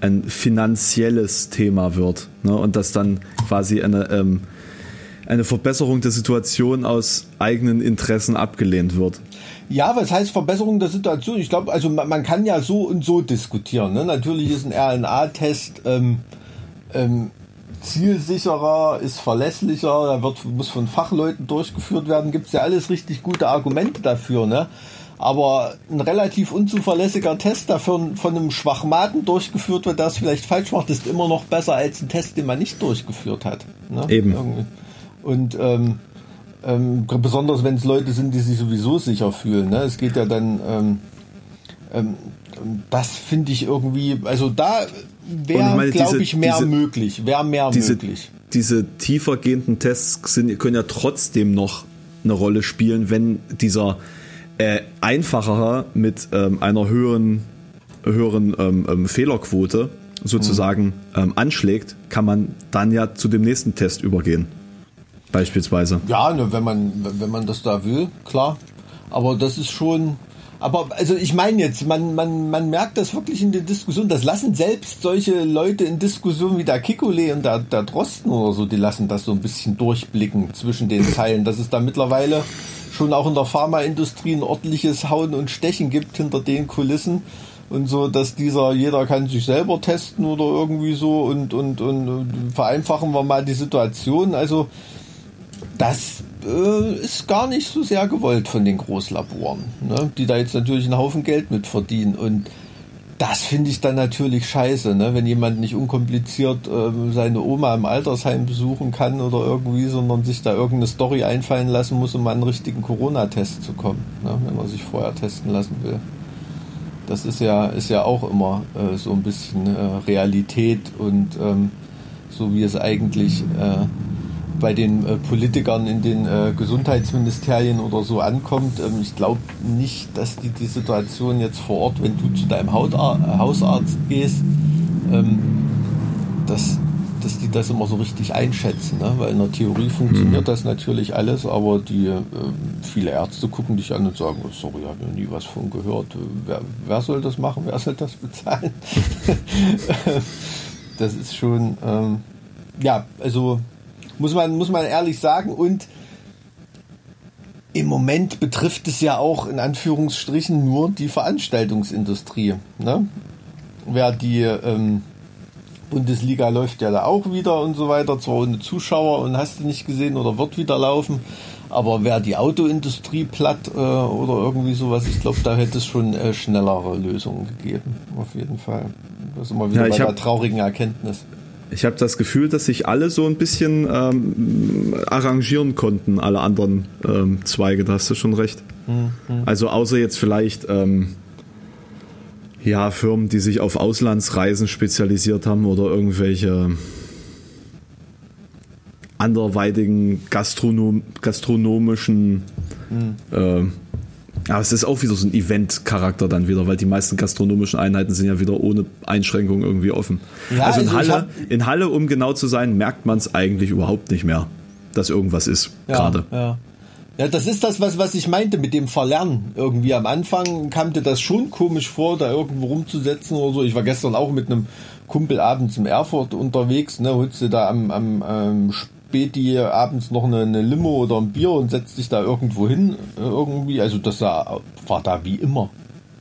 ein finanzielles Thema wird. Ne? Und dass dann quasi eine, ähm, eine Verbesserung der Situation aus eigenen Interessen abgelehnt wird. Ja, was heißt Verbesserung der Situation? Ich glaube, also man, man, kann ja so und so diskutieren. Ne? Natürlich ist ein RNA-Test ähm, ähm, zielsicherer, ist verlässlicher, da wird, muss von Fachleuten durchgeführt werden. Gibt es ja alles richtig gute Argumente dafür. Ne? Aber ein relativ unzuverlässiger Test, der von, von einem Schwachmaten durchgeführt wird, der es vielleicht falsch macht, ist immer noch besser als ein Test, den man nicht durchgeführt hat. Ne? Eben. Irgendwie. Und ähm, ähm, besonders wenn es Leute sind, die sich sowieso sicher fühlen. Ne? Es geht ja dann, ähm, ähm, das finde ich irgendwie, also da wäre, glaube ich, mehr diese, möglich. Wäre mehr diese, möglich. Diese tiefergehenden Tests sind, können ja trotzdem noch eine Rolle spielen, wenn dieser äh, einfacher mit ähm, einer höheren, höheren ähm, ähm, Fehlerquote sozusagen mhm. ähm, anschlägt, kann man dann ja zu dem nächsten Test übergehen. Beispielsweise. Ja, ne, wenn man, wenn man das da will, klar. Aber das ist schon, aber also ich meine jetzt, man, man, man merkt das wirklich in der Diskussion, das lassen selbst solche Leute in Diskussionen wie der Kikole und der, der Drosten oder so, die lassen das so ein bisschen durchblicken zwischen den Zeilen, dass es da mittlerweile schon auch in der Pharmaindustrie ein ordentliches Hauen und Stechen gibt hinter den Kulissen und so, dass dieser, jeder kann sich selber testen oder irgendwie so und, und, und, und vereinfachen wir mal die Situation. Also das äh, ist gar nicht so sehr gewollt von den Großlaboren, ne? die da jetzt natürlich einen Haufen Geld mit verdienen und das finde ich dann natürlich scheiße, ne? wenn jemand nicht unkompliziert äh, seine Oma im Altersheim besuchen kann oder irgendwie, sondern sich da irgendeine Story einfallen lassen muss, um an einen richtigen Corona-Test zu kommen, ne? wenn man sich vorher testen lassen will. Das ist ja, ist ja auch immer äh, so ein bisschen äh, Realität und ähm, so wie es eigentlich äh, bei den äh, Politikern in den äh, Gesundheitsministerien oder so ankommt. Ähm, ich glaube nicht, dass die die Situation jetzt vor Ort, wenn du zu deinem Hautar äh, Hausarzt gehst, ähm, dass, dass die das immer so richtig einschätzen. Ne? Weil in der Theorie funktioniert mhm. das natürlich alles, aber die äh, viele Ärzte gucken dich an und sagen, oh, sorry, habe noch nie was von gehört. Wer, wer soll das machen? Wer soll das bezahlen? <laughs> <laughs> das ist schon, ähm, ja, also muss man, muss man ehrlich sagen. Und im Moment betrifft es ja auch in Anführungsstrichen nur die Veranstaltungsindustrie. Ne? Wer die ähm, Bundesliga läuft ja da auch wieder und so weiter, zwar ohne Zuschauer und hast du nicht gesehen oder wird wieder laufen. Aber wer die Autoindustrie platt äh, oder irgendwie sowas, ich glaube, da hätte es schon äh, schnellere Lösungen gegeben. Auf jeden Fall. Das ist immer wieder ja, bei der traurigen Erkenntnis. Ich habe das Gefühl, dass sich alle so ein bisschen ähm, arrangieren konnten, alle anderen ähm, Zweige, da hast du schon recht. Mhm. Also außer jetzt vielleicht ähm, ja, Firmen, die sich auf Auslandsreisen spezialisiert haben oder irgendwelche anderweitigen Gastronom gastronomischen mhm. äh, aber es ist auch wieder so ein Event-Charakter dann wieder, weil die meisten gastronomischen Einheiten sind ja wieder ohne Einschränkung irgendwie offen. Ja, also in, also Halle, in Halle, um genau zu sein, merkt man es eigentlich überhaupt nicht mehr, dass irgendwas ist ja, gerade. Ja. ja, das ist das, was, was ich meinte mit dem Verlernen. Irgendwie am Anfang kam dir das schon komisch vor, da irgendwo rumzusetzen oder so. Ich war gestern auch mit einem Kumpel abends im Erfurt unterwegs, ne, holst du da am, am, am Späti abends noch eine, eine, Limo oder ein Bier und setzt sich da irgendwo hin äh, irgendwie. Also das war, war da wie immer.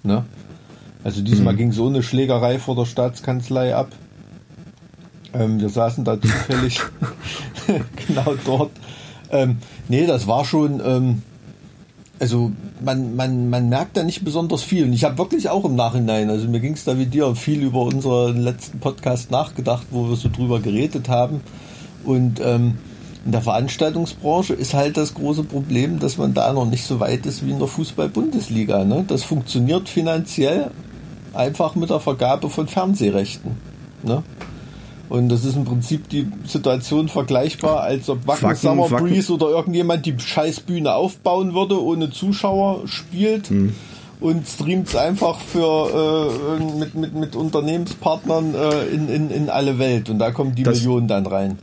Ne? Also diesmal mhm. ging so eine Schlägerei vor der Staatskanzlei ab. Ähm, wir saßen da zufällig <laughs> <laughs> genau dort. Ähm, nee, das war schon, ähm, also man, man, man merkt da nicht besonders viel. Und ich habe wirklich auch im Nachhinein, also mir ging es da wie dir viel über unseren letzten Podcast nachgedacht, wo wir so drüber geredet haben. Und ähm, in der Veranstaltungsbranche ist halt das große Problem, dass man da noch nicht so weit ist wie in der Fußball-Bundesliga. Ne? Das funktioniert finanziell einfach mit der Vergabe von Fernsehrechten. Ne? Und das ist im Prinzip die Situation vergleichbar, als ob Wacken, Wacken Summer Wacken. Breeze oder irgendjemand die Scheißbühne aufbauen würde, ohne Zuschauer spielt. Hm und streamt einfach für äh, mit, mit, mit Unternehmenspartnern äh, in, in, in alle Welt und da kommen die das, Millionen dann rein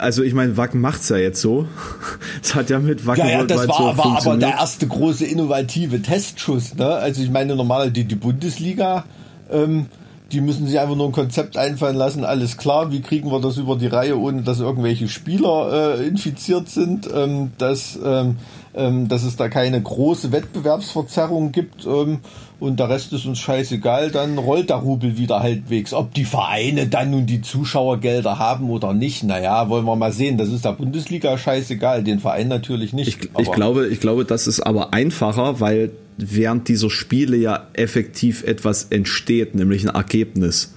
also ich meine, Wacken macht's ja jetzt so. <laughs> Es hat ja mit Wacken ja, ja, das war, so war aber der erste große innovative Testschuss. Ne? Also ich meine, normal die, die Bundesliga, ähm, die müssen sich einfach nur ein Konzept einfallen lassen. Alles klar, wie kriegen wir das über die Reihe, ohne dass irgendwelche Spieler äh, infiziert sind, ähm, dass, ähm, ähm, dass es da keine große Wettbewerbsverzerrung gibt. Ähm, und der Rest ist uns scheißegal, dann rollt der Rubel wieder halbwegs. Ob die Vereine dann nun die Zuschauergelder haben oder nicht, naja, wollen wir mal sehen. Das ist der Bundesliga scheißegal, den Verein natürlich nicht. Ich, ich glaube, ich glaube, das ist aber einfacher, weil während dieser Spiele ja effektiv etwas entsteht, nämlich ein Ergebnis.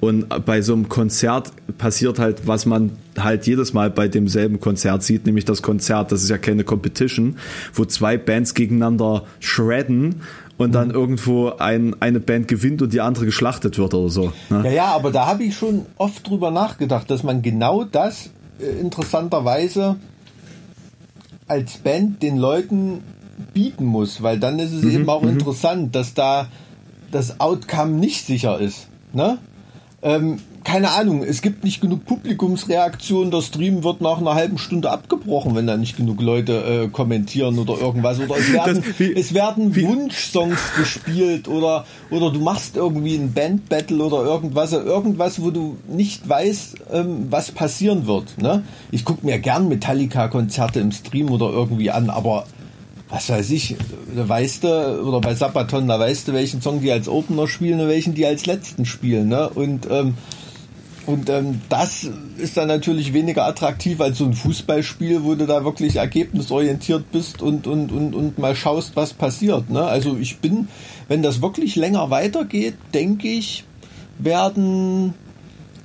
Und bei so einem Konzert passiert halt, was man halt jedes Mal bei demselben Konzert sieht, nämlich das Konzert. Das ist ja keine Competition, wo zwei Bands gegeneinander shredden und dann mhm. irgendwo ein, eine Band gewinnt und die andere geschlachtet wird oder so. Ne? Ja, ja, aber da habe ich schon oft drüber nachgedacht, dass man genau das äh, interessanterweise als Band den Leuten bieten muss, weil dann ist es mhm, eben auch mhm. interessant, dass da das Outcome nicht sicher ist. Ne? Ähm, keine Ahnung, es gibt nicht genug Publikumsreaktion, der Stream wird nach einer halben Stunde abgebrochen, wenn da nicht genug Leute äh, kommentieren oder irgendwas. Oder es <laughs> werden, das, wie, es werden wie, Wunschsongs gespielt oder, oder du machst irgendwie ein Bandbattle oder irgendwas, irgendwas, wo du nicht weißt, ähm, was passieren wird. Ne? Ich gucke mir gern Metallica-Konzerte im Stream oder irgendwie an, aber was weiß ich, da weißt du, oder bei Sabaton, da weißt du, welchen Song die als Opener spielen und welchen die als letzten spielen. Ne? Und ähm, und ähm, das ist dann natürlich weniger attraktiv als so ein Fußballspiel, wo du da wirklich ergebnisorientiert bist und, und, und, und mal schaust, was passiert. Ne? Also ich bin, wenn das wirklich länger weitergeht, denke ich, werden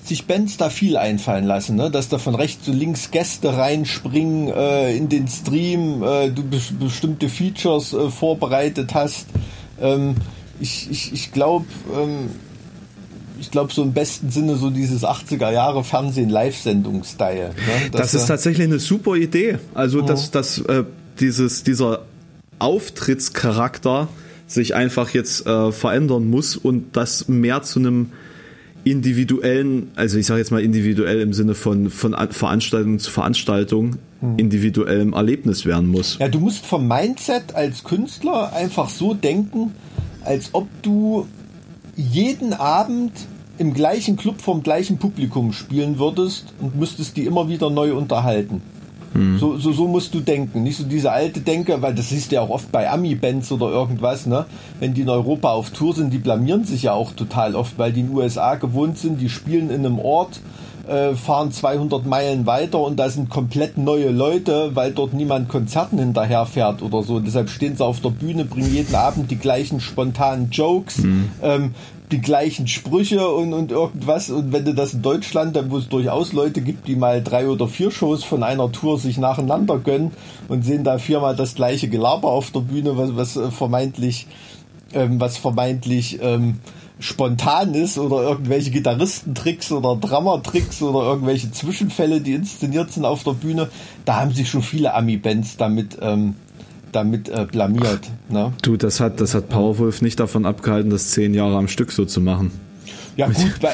sich Bands da viel einfallen lassen, ne? dass da von rechts und links Gäste reinspringen äh, in den Stream, äh, du be bestimmte Features äh, vorbereitet hast. Ähm, ich ich, ich glaube, ähm, ich glaube, so im besten Sinne so dieses 80er Jahre Fernsehen Live-Sendung-Style. Ne? Das ist tatsächlich eine super Idee. Also, dass, mhm. dass äh, dieses, dieser Auftrittscharakter sich einfach jetzt äh, verändern muss und das mehr zu einem individuellen, also ich sage jetzt mal individuell im Sinne von, von Veranstaltung zu Veranstaltung, mhm. individuellem Erlebnis werden muss. Ja, du musst vom Mindset als Künstler einfach so denken, als ob du jeden Abend im gleichen Club vom gleichen Publikum spielen würdest und müsstest die immer wieder neu unterhalten. Hm. So, so, so musst du denken. Nicht so diese alte Denke, weil das siehst du ja auch oft bei Ami-Bands oder irgendwas, ne? Wenn die in Europa auf Tour sind, die blamieren sich ja auch total oft, weil die in den USA gewohnt sind, die spielen in einem Ort, äh, fahren 200 Meilen weiter und da sind komplett neue Leute, weil dort niemand Konzerten hinterherfährt oder so. deshalb stehen sie auf der Bühne, bringen jeden Abend die gleichen spontanen Jokes, mhm. ähm, die gleichen Sprüche und, und irgendwas. Und wenn du das in Deutschland, dann wo es durchaus Leute gibt, die mal drei oder vier Shows von einer Tour sich nacheinander gönnen und sehen da viermal das gleiche Gelaber auf der Bühne, was, was äh, vermeintlich, ähm, was vermeintlich ähm, spontan ist oder irgendwelche Gitarristentricks oder Drummer-Tricks oder irgendwelche Zwischenfälle, die inszeniert sind auf der Bühne, da haben sich schon viele Ami-Bands damit ähm, damit äh, blamiert. Ne? Du, das hat, das hat Powerwolf nicht davon abgehalten, das zehn Jahre am Stück so zu machen. Ja gut, bei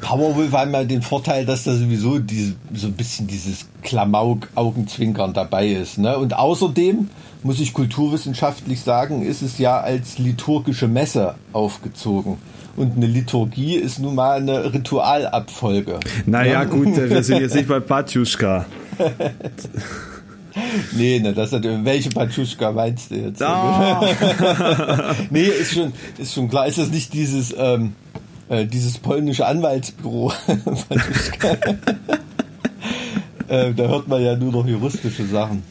Powerwolf haben ja den Vorteil, dass da sowieso diese, so ein bisschen dieses Klamauk-Augenzwinkern dabei ist. Ne? Und außerdem, muss ich kulturwissenschaftlich sagen, ist es ja als liturgische Messe aufgezogen. Und eine Liturgie ist nun mal eine Ritualabfolge. Naja, ne? gut, wir sind jetzt <laughs> nicht bei Patjuschka. <laughs> <laughs> Nee, ne, das hat, welche Patschuschka meinst du jetzt? Oh. <laughs> nee, ist schon, ist schon klar. Ist das nicht dieses, ähm, äh, dieses polnische Anwaltsbüro? <laughs> äh, da hört man ja nur noch juristische Sachen.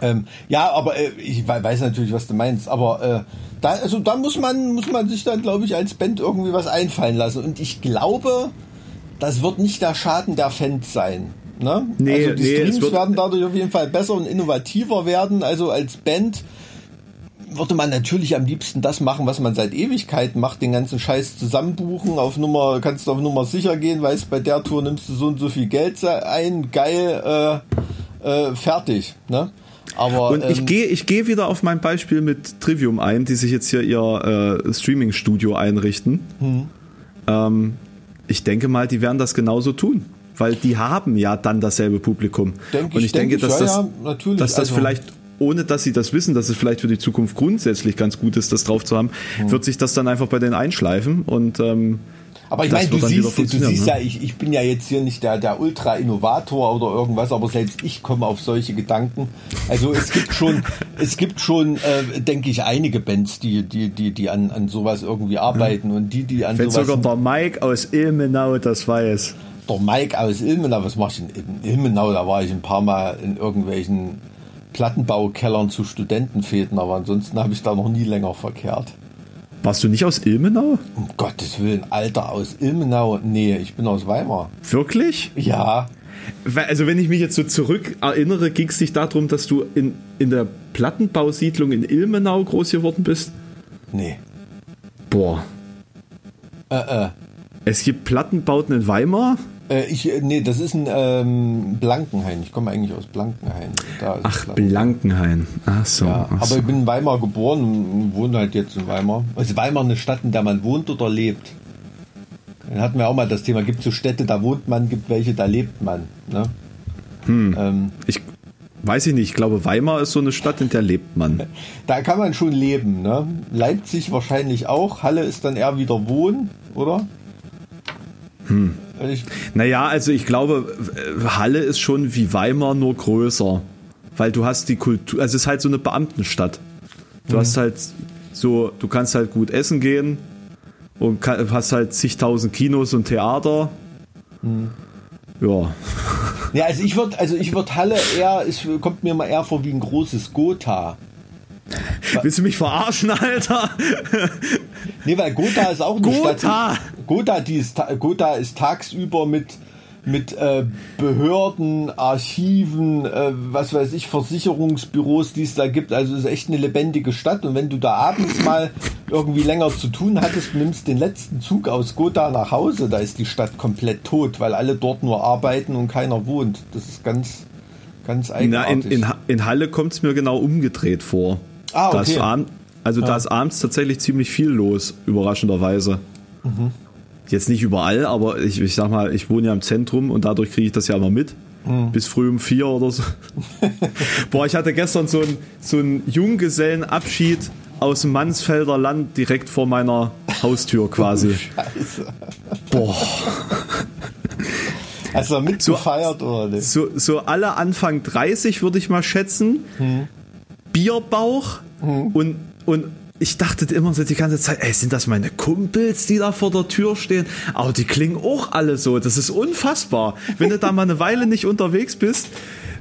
Ähm, ja, aber äh, ich weiß natürlich, was du meinst. Aber äh, da, also da muss man, muss man sich dann, glaube ich, als Band irgendwie was einfallen lassen. Und ich glaube, das wird nicht der Schaden der Fans sein. Ne? Nee, also die nee, Streams werden dadurch auf jeden Fall besser und innovativer werden. Also als Band würde man natürlich am liebsten das machen, was man seit Ewigkeiten macht, den ganzen Scheiß zusammenbuchen, auf Nummer, kannst du auf Nummer sicher gehen, weißt, bei der Tour nimmst du so und so viel Geld ein, geil, äh, äh, fertig, ne? Aber, und ich ähm, gehe ich gehe wieder auf mein Beispiel mit Trivium ein, die sich jetzt hier ihr äh, Streaming-Studio einrichten. Hm. Ähm, ich denke mal, die werden das genauso tun, weil die haben ja dann dasselbe Publikum. Denk und ich, ich, denk denke, ich, dass das, ja, dass das Also- vielleicht ohne dass sie das wissen, dass es vielleicht für die Zukunft grundsätzlich ganz gut ist, das drauf zu haben, Hm. wird sich das dann einfach bei denen einschleifen und ähm, Aber ich meine, du siehst, du siehst ne? ja, ich, ich bin ja jetzt hier nicht der, der Ultra-Innovator oder irgendwas, aber selbst ich komme auf solche Gedanken. Also es gibt schon, <laughs> es gibt schon, äh, denke ich, einige Bands, die, die, die, die an, an sowas irgendwie arbeiten und die, die an wenn sowas. sogar der Mike aus Ilmenau das weiß. Der Mike aus Ilmenau, was mach ich in, Ilmenau? Da war ich ein paar Mal in irgendwelchen Plattenbaukellern zu Studentenfäden, aber ansonsten habe ich da noch nie länger verkehrt. Warst du nicht aus Ilmenau? Um Gottes Willen, Alter, aus Ilmenau? Nee, ich bin aus Weimar. Wirklich? Ja, Also wenn ich mich jetzt so zurück erinnere, ging es dich darum, dass du in, in der Plattenbausiedlung in Ilmenau groß geworden bist? nee. Boah. Äh, äh. Es gibt Plattenbauten in Weimar? Äh, ich, äh, nee, das ist ein ähm, Blankenhain. Ich komme eigentlich aus Blankenhain. Ach, Blankenhain. Blankenhain. Ach so. Ja, ach aber so. ich bin in Weimar geboren und wohne halt jetzt in Weimar. Ist Weimar eine Stadt, in der man wohnt oder lebt? Dann hatten wir auch mal das Thema, gibt so Städte, da wohnt man, gibt welche, da lebt man. Ne? Ähm, Ich weiß ich nicht. Ich glaube, Weimar ist so eine Stadt, in der lebt man. <laughs> da kann man schon leben. Ne? Leipzig wahrscheinlich auch. Halle ist dann eher wieder Wohnen, oder? Hm. Ich, Naja, also ich glaube, Halle ist schon wie Weimar nur größer. Weil du hast die Kultur, also es ist halt so eine Beamtenstadt. Du hast halt so, du kannst halt gut essen gehen und kann, hast halt zigtausend Kinos und Theater. Ja. ja, also ich würde, also ich würde Halle eher, es kommt mir mal eher vor wie ein großes Gotha. Willst du mich verarschen, Alter? Nee, weil Gotha ist auch eine Gotha! Stadt. Gotha, die ist, Gotha ist tagsüber mit, mit äh, Behörden, Archiven, äh, was weiß ich, Versicherungsbüros, die es da gibt. Also es ist echt eine lebendige Stadt. Und wenn du da abends mal irgendwie länger zu tun hattest, nimmst den letzten Zug aus Gotha nach Hause, da ist die Stadt komplett tot, weil alle dort nur arbeiten und keiner wohnt. Das ist ganz, ganz Na, in, eigenartig. in, in Halle kommt es mir genau umgedreht vor. Ah, okay. abend, also da ist abends tatsächlich ziemlich viel los, überraschenderweise. Mhm. Jetzt nicht überall, aber ich, ich sag mal, ich wohne ja im Zentrum und dadurch kriege ich das ja immer mit. Mhm. Bis früh um vier oder so. <laughs> Boah, ich hatte gestern so einen so einen Junggesellenabschied aus dem Mansfelder Land direkt vor meiner Haustür <laughs> quasi. Scheiße. Boah. <laughs> Da mitgefeiert oder nicht? so, so alle Anfang 30 würde ich mal schätzen. Bierbauch und, und ich dachte immer so die ganze Zeit, ey, sind das meine Kumpels, die da vor der Tür stehen? Aber die klingen auch alle so. Das ist unfassbar. Wenn du da mal eine Weile nicht unterwegs bist,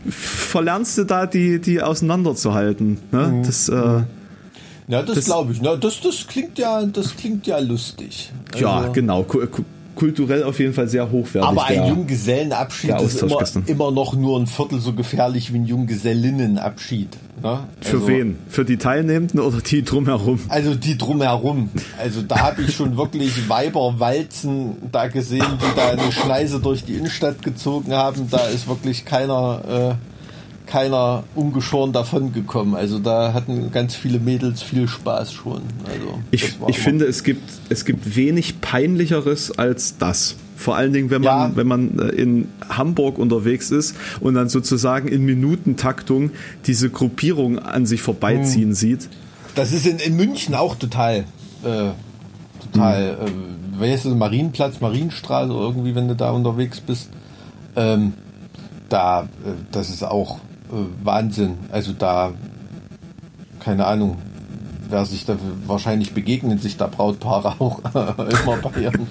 verlernst du da die, die auseinanderzuhalten. Ne? Das, äh, Ja, das, Das- glaube ich. Na, das, das klingt ja, das klingt ja lustig. ja, Also- genau. Ku- ku- Kulturell auf jeden Fall sehr hochwertig. Aber ein der- Junggesellenabschied ist immer, immer noch nur ein Viertel so gefährlich wie ein Junggesellinnenabschied. Ne? Für also, wen? Für die Teilnehmenden oder die drumherum? Also die drumherum. Also da habe ich schon wirklich Weiberwalzen da gesehen, die da eine Schneise durch die Innenstadt gezogen haben. Da ist wirklich keiner, äh, keiner ungeschoren davon gekommen. Also da hatten ganz viele Mädels viel Spaß schon. Also Ich, ich finde, es gibt, es gibt wenig peinlicheres als das. Vor allen Dingen, wenn man, Ja. wenn man äh, in Hamburg unterwegs ist und dann sozusagen in Minutentaktung diese Gruppierung an sich vorbeiziehen Hm. sieht. Das ist in, in München auch total, äh, total, Hm. äh, wer ist das, Marienplatz, Marienstraße irgendwie, wenn du da unterwegs bist. Ähm, da, äh, das ist auch Wahnsinn. Also da, keine Ahnung, wer sich da wahrscheinlich begegnen sich da Brautpaare <laughs> auch immer bei ihren,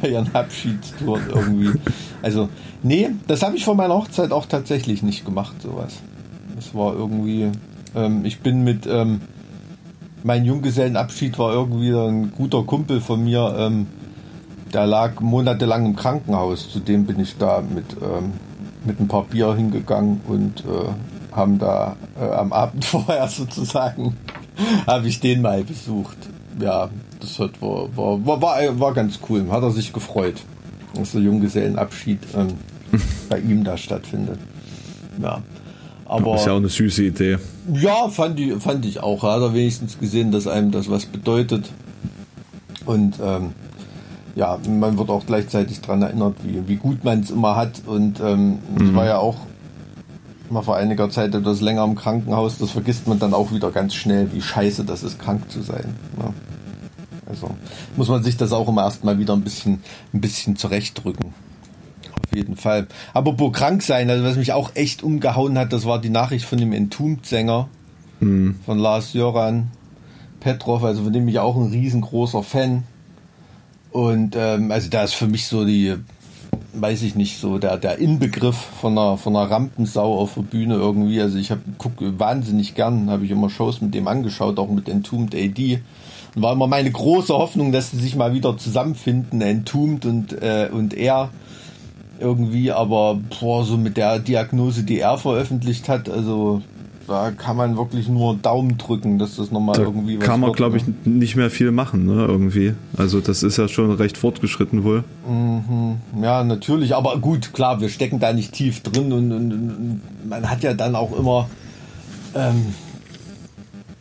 bei ihren Abschiedstouren irgendwie. Also, nee, das habe ich vor meiner Hochzeit auch tatsächlich nicht gemacht, sowas. Das war irgendwie, ähm, ich bin mit, ähm, mein Junggesellenabschied war irgendwie ein guter Kumpel von mir, ähm, der lag monatelang im Krankenhaus. Zudem bin ich da mit, ähm, mit ein paar Bier hingegangen und äh, haben da äh, am Abend <laughs> vorher sozusagen, habe ich den mal besucht. Ja, das hat, war, war, war, war, ganz cool. Hat er sich gefreut, dass der Junggesellenabschied ähm, <laughs> bei ihm da stattfindet. Ja. Aber, ist ja auch eine süße Idee. Ja, fand ich, fand ich auch. Hat er wenigstens gesehen, dass einem das was bedeutet. Und ähm, ja, man wird auch gleichzeitig daran erinnert, wie, wie gut man es immer hat. Und ähm, mhm. ich war ja auch mal vor einiger Zeit etwas länger im Krankenhaus. Das vergisst man dann auch wieder ganz schnell, wie scheiße das ist, krank zu sein. Ne? Also muss man sich das auch immer erstmal wieder ein bisschen, ein bisschen zurechtdrücken. Auf jeden Fall. Aber wo krank sein, also was mich auch echt umgehauen hat, das war die Nachricht von dem Entombed-Sänger mhm. von Lars Joran Petrov, also von dem ich auch ein riesengroßer Fan. Und ähm, also da ist für mich so die, weiß ich nicht, so der, der Inbegriff von einer, von einer Rampensau auf der Bühne irgendwie. Also ich gucke wahnsinnig gern, habe ich immer Shows mit dem angeschaut, auch mit Entombed AD. Und war immer meine große Hoffnung, dass sie sich mal wieder zusammenfinden, Entombed und, äh, und er irgendwie, aber boah, so mit der Diagnose, die er veröffentlicht hat, also da kann man wirklich nur Daumen drücken, dass das nochmal irgendwie was Kann man, glaube ich, ne? nicht mehr viel machen, ne, irgendwie. Also das ist ja schon recht fortgeschritten wohl. Mhm. Ja, natürlich, aber gut, klar, wir stecken da nicht tief drin und, und, und man hat ja dann auch immer, ähm,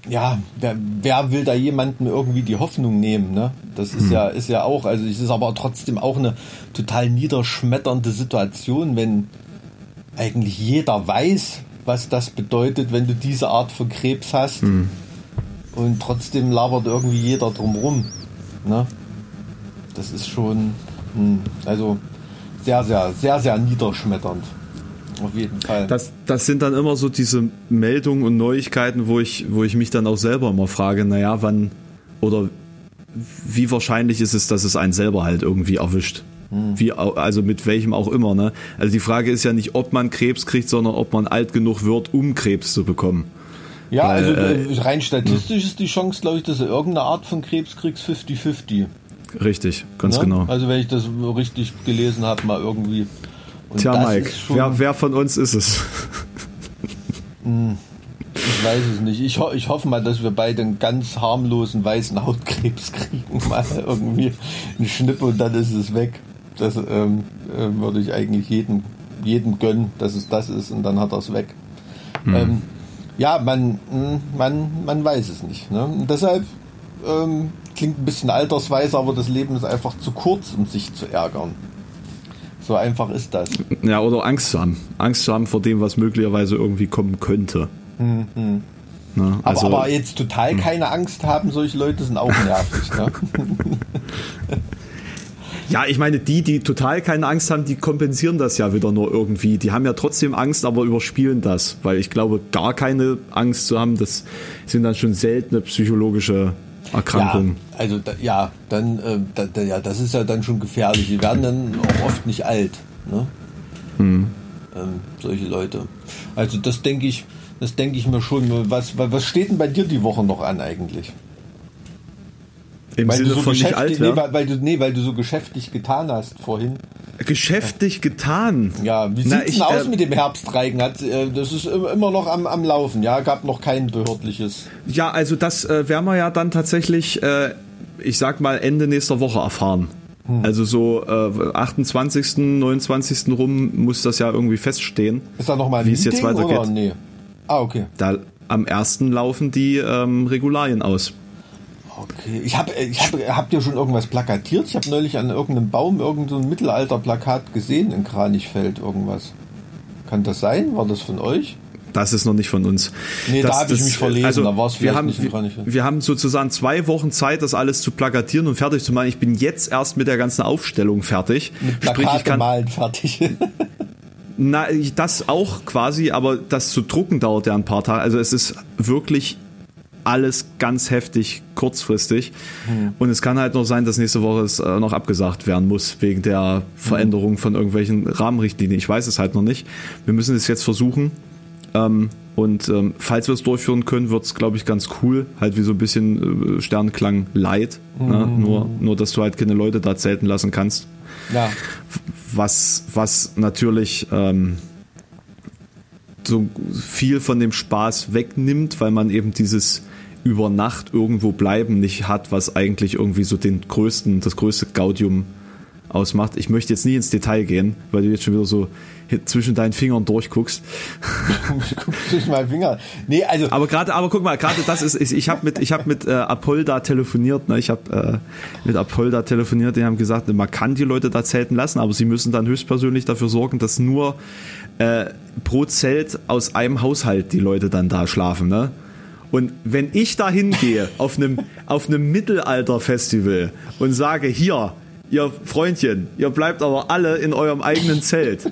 ja, wer, wer, will da jemandem irgendwie die Hoffnung nehmen, ne? Das ist mhm. ja, ist ja auch, also es ist aber trotzdem auch eine total niederschmetternde Situation, wenn eigentlich jeder weiß, was das bedeutet, wenn du diese Art von Krebs hast. Mhm. Und trotzdem labert irgendwie jeder drumrum. Ne? Das ist schon, hm, also sehr, sehr, sehr, sehr niederschmetternd. Auf jeden Fall. Das, das sind dann immer so diese Meldungen und Neuigkeiten, wo ich, wo ich mich dann auch selber immer frage, naja, wann oder wie wahrscheinlich ist es, dass es einen selber halt irgendwie erwischt. Hm. Wie, also mit welchem auch immer. Ne? Also die Frage ist ja nicht, ob man Krebs kriegt, sondern ob man alt genug wird, um Krebs zu bekommen. Ja, Weil, also äh, rein statistisch ist die Chance, glaube ich, dass du irgendeine Art von Krebs kriegst, 50-50. Richtig, ganz ne? genau. Also wenn ich das richtig gelesen habe, mal irgendwie. Und Tja, Mike, wer, wer, von uns ist es? Hm. Ich weiß es nicht. Ich, ho ich hoffe mal, dass wir beide einen ganz harmlosen weißen Hautkrebs <laughs> kriegen. Mal irgendwie einen Schnipp und dann ist es weg. Das ähm, äh, würde ich eigentlich jedem, jedem gönnen, dass es das ist und dann hat er es weg. Mhm. Ähm, ja, man, hm, man, man weiß es nicht. Ne? Und deshalb ähm, klingt ein bisschen altersweise, aber das Leben ist einfach zu kurz, um sich zu ärgern. So einfach ist das. Ja, oder Angst zu haben. Angst zu haben vor dem, was möglicherweise irgendwie kommen könnte. Mhm. Ne? Also, aber, aber, jetzt total hm. keine Angst haben, solche Leute sind auch nervig. ne? <laughs> Ja, ich meine, die, die total keine Angst haben, die kompensieren das ja wieder nur irgendwie. Die haben ja trotzdem Angst, aber überspielen das. Weil ich glaube, gar keine Angst zu haben, das sind dann schon seltene psychologische Erkrankungen. Ja, also da, ja, dann, äh, da, da, ja, das ist ja dann schon gefährlich. Die werden dann auch oft nicht alt. Ne? Hm. Ähm, solche Leute. Also das denke ich, das denke ich mir schon. Was, was steht denn bei dir die Woche noch an eigentlich? Im weil Sinne so von nicht alt, nee, weil, weil, du, nee, weil du so geschäftig getan hast vorhin. Geschäftig getan? Ja, wie sieht es denn aus äh, mit dem Herbstreigen? Hat, äh, das ist immer noch am, am Laufen, ja? Gab noch kein behördliches. Ja, also das äh, werden wir ja dann tatsächlich, äh, ich sag mal, Ende nächster Woche erfahren. Hm. Also so äh, 28., 29. rum muss das ja irgendwie feststehen. Ist da nochmal ein wie Meeting, es jetzt weitergeht. Oder? Nee. Ah, okay. Da, am ersten laufen die ähm, Regularien aus. Okay. Ich habe, ich hab, habt ihr schon irgendwas plakatiert? Ich habe neulich an irgendeinem Baum irgendein so Mittelalter-Plakat gesehen in Kranichfeld irgendwas. Kann das sein? War das von euch? Das ist noch nicht von uns. Nee, das, da habe ich mich verlesen, also, da war es wir haben, nicht wir, wir haben sozusagen zwei Wochen Zeit, das alles zu plakatieren und fertig zu machen. Ich bin jetzt erst mit der ganzen Aufstellung fertig. Mit Plakate Sprich, ich kann, malen fertig. na, das auch quasi, aber das zu drucken dauert ja ein paar Tage. Also es ist wirklich alles ganz heftig kurzfristig. Hm. Und es kann halt noch sein, dass nächste Woche es äh, noch abgesagt werden muss, wegen der Veränderung von irgendwelchen Rahmenrichtlinien. Ich weiß es halt noch nicht. Wir müssen es jetzt versuchen. Ähm, und ähm, falls wir es durchführen können, wird es, glaube ich, ganz cool. Halt wie so ein bisschen äh, Sternklang light. Mhm. Ne? Nur, nur, dass du halt keine Leute da zelten lassen kannst. Ja. Was, was natürlich ähm, so viel von dem Spaß wegnimmt, weil man eben dieses über Nacht irgendwo bleiben nicht hat, was eigentlich irgendwie so den größten, das größte Gaudium ausmacht. Ich möchte jetzt nie ins Detail gehen, weil du jetzt schon wieder so zwischen deinen Fingern durchguckst. <laughs> ich guck zwischen meinen Fingern. Nee, also. Aber gerade, aber guck mal, gerade das ist, ich habe mit, ich habe mit äh, Apolda telefoniert. Ne? Ich habe äh, mit Apolda telefoniert. Die haben gesagt, man kann die Leute da zelten lassen, aber sie müssen dann höchstpersönlich dafür sorgen, dass nur äh, pro Zelt aus einem Haushalt die Leute dann da schlafen. Ne? Und wenn ich da hingehe <laughs> auf einem auf einem Mittelalter-Festival und sage, hier, ihr Freundchen, ihr bleibt aber alle in eurem eigenen Zelt.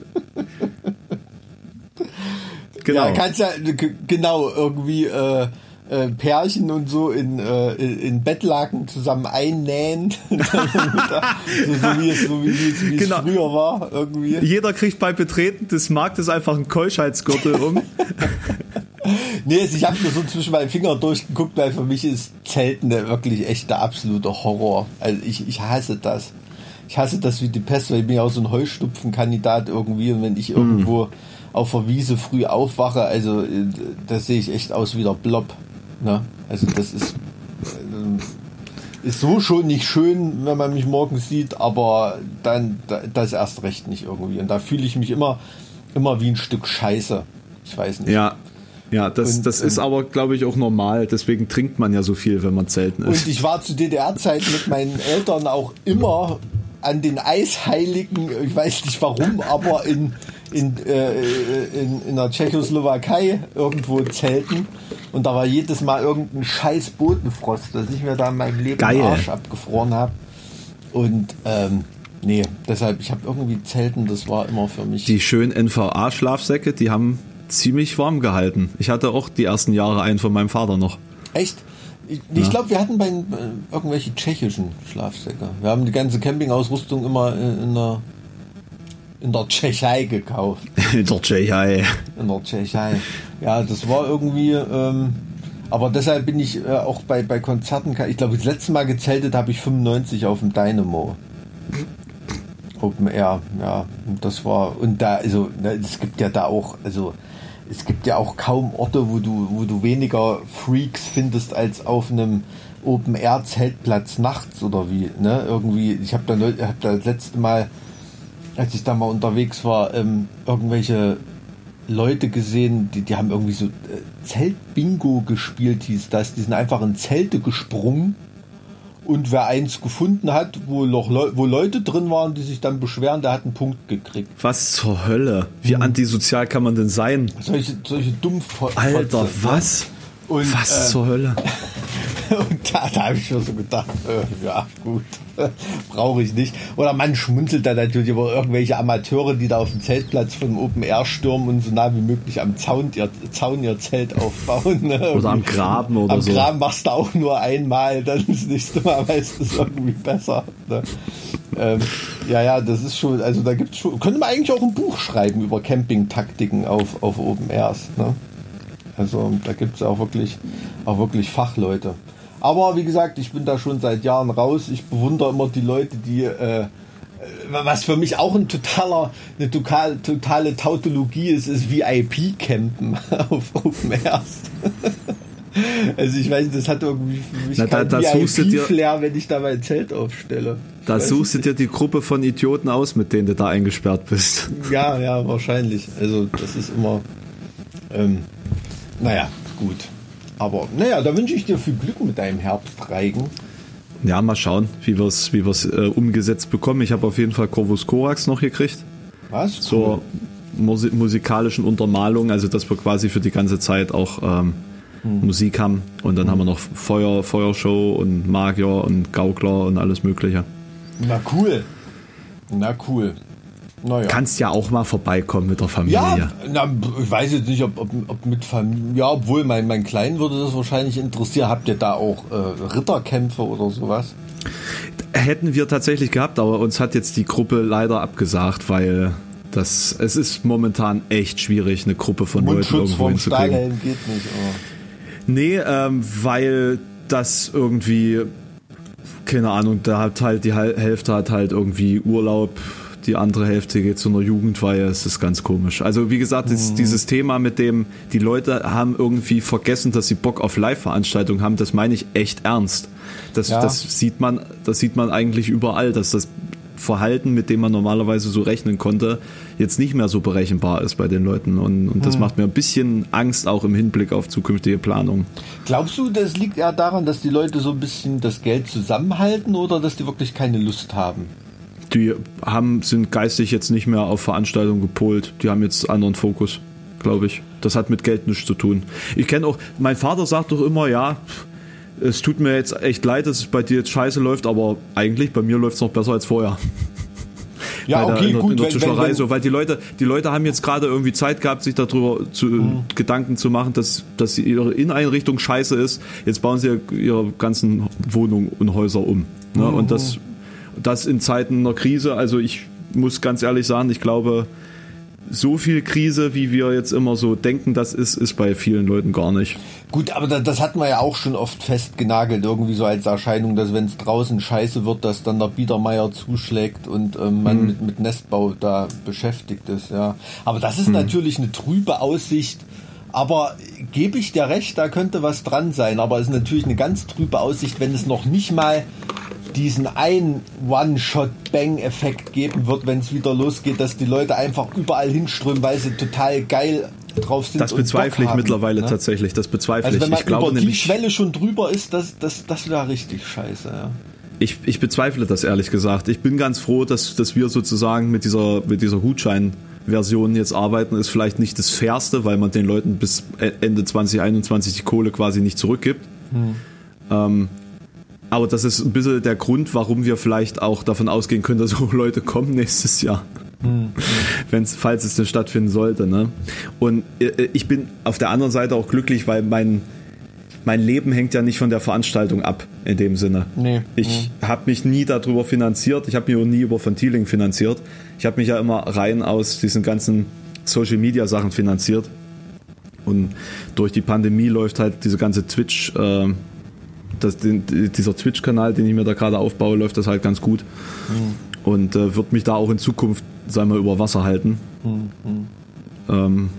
Genau. Ja, kannst ja genau irgendwie äh, äh, Pärchen und so in, äh, in Bettlaken zusammen einnähen. <laughs> so, so, wie es, so wie es, wie genau. es früher war. Irgendwie. Jeder kriegt bei Betreten des Marktes einfach einen Keuschheitsgürtel um. <laughs> nee, also ich habe mir so zwischen meinen Fingern durchgeguckt, weil für mich ist Zelten wirklich echt der absolute Horror. Also ich, ich hasse das ich hasse das wie die Pest, weil ich bin ja auch so ein Heustupfenkandidat irgendwie und wenn ich irgendwo mm. auf der Wiese früh aufwache, also äh, da sehe ich echt aus wie der Blob. Ne? Also das ist, äh, ist so schon nicht schön, wenn man mich morgens sieht, aber dann das erst recht nicht irgendwie. Und da fühle ich mich immer, immer wie ein Stück Scheiße. Ich weiß nicht. Ja, ja, das, und, das ist ähm, aber, glaube ich, auch normal. Deswegen trinkt man ja so viel, wenn man zelten ist. Und ich war zu DDR-Zeiten mit meinen Eltern auch immer an den Eisheiligen, ich weiß nicht warum, aber in, in, äh, in, in der Tschechoslowakei irgendwo zelten. Und da war jedes Mal irgendein scheiß Bodenfrost, dass ich mir da in meinem Leben Geil. Arsch abgefroren habe. Und ähm, nee, deshalb, ich habe irgendwie Zelten, das war immer für mich. Die schönen NVA-Schlafsäcke, die haben ziemlich warm gehalten. Ich hatte auch die ersten Jahre einen von meinem Vater noch. Echt? Ich, ich glaube, wir hatten bei äh, irgendwelche tschechischen Schlafsäcke. Wir haben die ganze Campingausrüstung immer in, in der in der Tschechei gekauft. <laughs> In der Tschechei. In der Tschechei. Ja, das war irgendwie. Ähm, aber deshalb bin ich äh, auch bei, bei Konzerten. Ich glaube, das letzte Mal gezeltet habe ich 95 auf dem Dynamo. Open Air, ja. Und das war. Und da, also, ne, es gibt ja da auch, also es gibt ja auch kaum Orte, wo du, wo du weniger Freaks findest als auf einem Open Air Zeltplatz nachts oder wie, ne? Irgendwie, ich habe da, hab da das letzte Mal, als ich da mal unterwegs war, ähm, irgendwelche Leute gesehen, die, die haben irgendwie so äh, Zeltbingo gespielt, hieß das. Die sind einfach in Zelte gesprungen und wer eins gefunden hat, wo, noch Le wo Leute drin waren, die sich dann beschweren, der hat einen Punkt gekriegt. Was zur Hölle? Wie mhm. antisozial kann man denn sein? Solche, solche Dummfotze. Alter, was? Und, was äh, zur Hölle? <laughs> Und da, da habe ich schon so gedacht, äh, ja, gut, <laughs> brauche ich nicht. Oder man schmunzelt da natürlich über irgendwelche Amateure, die da auf dem Zeltplatz vom Open Air stürmen und so nah wie möglich am Zaun ihr, Zaun ihr Zelt <laughs> aufbauen. Ne? Oder am Graben oder am so. Am Graben machst du auch nur einmal, dann das nächste Mal weißt du es irgendwie besser. Ne? Ähm, ja, ja, das ist schon, also da gibt es schon, könnte man eigentlich auch ein Buch schreiben über Camping-Taktiken auf, auf Open Airs. Ne? Also da gibt es auch wirklich, auch wirklich Fachleute. Aber wie gesagt, ich bin da schon seit Jahren raus. Ich bewundere immer die Leute, die äh, was für mich auch ein totaler, eine total, totale Tautologie ist, ist VIP-Campen <laughs> auf Open Airs. <laughs> Also ich weiß, das hat irgendwie für mich Na, da, da VIP-Flair, wenn ich da mein Zelt aufstelle. Da suchst du dir die Gruppe von Idioten aus, mit denen du da eingesperrt bist. <laughs> Ja, ja, wahrscheinlich. Also das ist immer, ähm, naja, gut. Aber naja, da wünsche ich dir viel Glück mit deinem Herbstreigen. Ja, mal schauen, wie wir es wie äh, umgesetzt bekommen. Ich habe auf jeden Fall Corvus Corax noch gekriegt. Was? Cool. Zur Musi musikalischen Untermalung, also dass wir quasi für die ganze Zeit auch ähm, hm. Musik haben. Und dann hm. haben wir noch Feuer, Feuershow und Magier und Gaukler und alles Mögliche. Na cool. Na cool. Naja. kannst ja auch mal vorbeikommen mit der Familie. Ja, na, ich weiß jetzt nicht, ob, ob, ob mit Familie. Ja, obwohl mein, mein Kleinen würde das wahrscheinlich interessieren. Habt ihr da auch äh, Ritterkämpfe oder sowas? Hätten wir tatsächlich gehabt, aber uns hat jetzt die Gruppe leider abgesagt, weil das, es ist momentan echt schwierig, eine Gruppe von Mundschutz Leuten irgendwo hinzukriegen. geht nicht. Oh. Nee, ähm, weil das irgendwie, keine Ahnung, da hat halt die Hälfte hat halt irgendwie Urlaub, die andere Hälfte geht zu einer Jugendweihe. Es ist ganz komisch. Also wie gesagt, mhm. dieses Thema mit dem, die Leute haben irgendwie vergessen, dass sie Bock auf Live-Veranstaltungen haben, das meine ich echt ernst. Das, ja. das sieht man, das sieht man eigentlich überall, dass das Verhalten, mit dem man normalerweise so rechnen konnte, jetzt nicht mehr so berechenbar ist bei den Leuten. Und, und das hm. macht mir ein bisschen Angst auch im Hinblick auf zukünftige Planung. Glaubst du, das liegt eher daran, dass die Leute so ein bisschen das Geld zusammenhalten oder dass die wirklich keine Lust haben? Die haben, sind geistig jetzt nicht mehr auf Veranstaltungen gepolt. Die haben jetzt anderen Fokus, glaube ich. Das hat mit Geld nichts zu tun. Ich kenne auch, mein Vater sagt doch immer, ja, es tut mir jetzt echt leid, dass es bei dir jetzt scheiße läuft, aber eigentlich bei mir läuft es noch besser als vorher. <laughs> Ja, okay, in der, gut. In der wenn, wenn, so, weil die Leute, die Leute haben jetzt gerade irgendwie Zeit gehabt, sich darüber zu, mhm. Gedanken zu machen, dass, dass ihre Inneneinrichtung scheiße ist. Jetzt bauen sie ihre ganzen Wohnungen und Häuser um. Ne? Mhm. Und das das in Zeiten einer Krise. Also ich muss ganz ehrlich sagen, ich glaube, so viel Krise, wie wir jetzt immer so denken, das ist, ist bei vielen Leuten gar nicht. Gut, aber das hat man ja auch schon oft festgenagelt, irgendwie so als Erscheinung, dass wenn es draußen scheiße wird, dass dann der Biedermeier zuschlägt und ähm, man hm. mit, mit Nestbau da beschäftigt ist, ja. Aber das ist hm. natürlich eine trübe Aussicht. Aber gebe ich dir recht, da könnte was dran sein. Aber es ist natürlich eine ganz trübe Aussicht, wenn es noch nicht mal diesen einen One-Shot-Bang-Effekt geben wird, wenn es wieder losgeht, dass die Leute einfach überall hinströmen, weil sie total geil drauf sind. Das bezweifle ich haben, mittlerweile ne? tatsächlich. Das bezweifle also wenn man ich. glaube über die Schwelle schon drüber ist, das, das, das wäre richtig scheiße. Ja. Ich, ich bezweifle das ehrlich gesagt. Ich bin ganz froh, dass, dass wir sozusagen mit dieser, mit dieser Gutschein-Version jetzt arbeiten. Ist vielleicht nicht das Fairste, weil man den Leuten bis Ende 2021 die Kohle quasi nicht zurückgibt. Hm. Ähm, aber das ist ein bisschen der Grund, warum wir vielleicht auch davon ausgehen können, dass <laughs> so Leute kommen nächstes Jahr. Mhm. Wenn's, falls es denn stattfinden sollte. Ne? Und äh, ich bin auf der anderen Seite auch glücklich, weil mein, mein Leben hängt ja nicht von der Veranstaltung ab, in dem Sinne. Nee. Ich mhm. habe mich nie darüber finanziert. Ich habe mich auch nie über von Thieling finanziert. Ich habe mich ja immer rein aus diesen ganzen Social Media Sachen finanziert. Und durch die Pandemie läuft halt diese ganze Twitch- äh, das, den, dieser Twitch-Kanal, den ich mir da gerade aufbaue, läuft das halt ganz gut. Mhm. Und äh, wird mich da auch in Zukunft, sagen wir, über Wasser halten. Mhm. Ähm,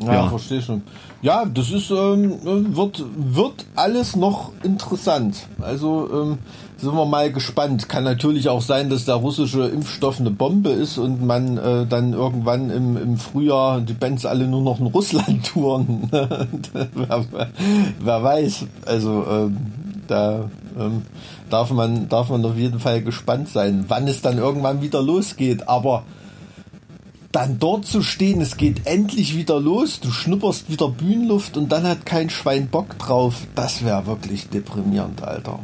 ja, ja, verstehe schon. Ja, das ist, ähm, wird, wird alles noch interessant. Also ähm, sind wir mal gespannt. Kann natürlich auch sein, dass der russische Impfstoff eine Bombe ist und man äh, dann irgendwann im, im Frühjahr die Bands alle nur noch in Russland <laughs> touren. <laughs> wer, wer, weiß. Also ähm, da ähm, darf, man, darf man auf jeden Fall gespannt sein, wann es dann irgendwann wieder losgeht. Aber dann dort zu stehen, es geht endlich wieder los, du schnupperst wieder Bühnenluft und dann hat kein Schwein Bock drauf, das wäre wirklich deprimierend, Alter.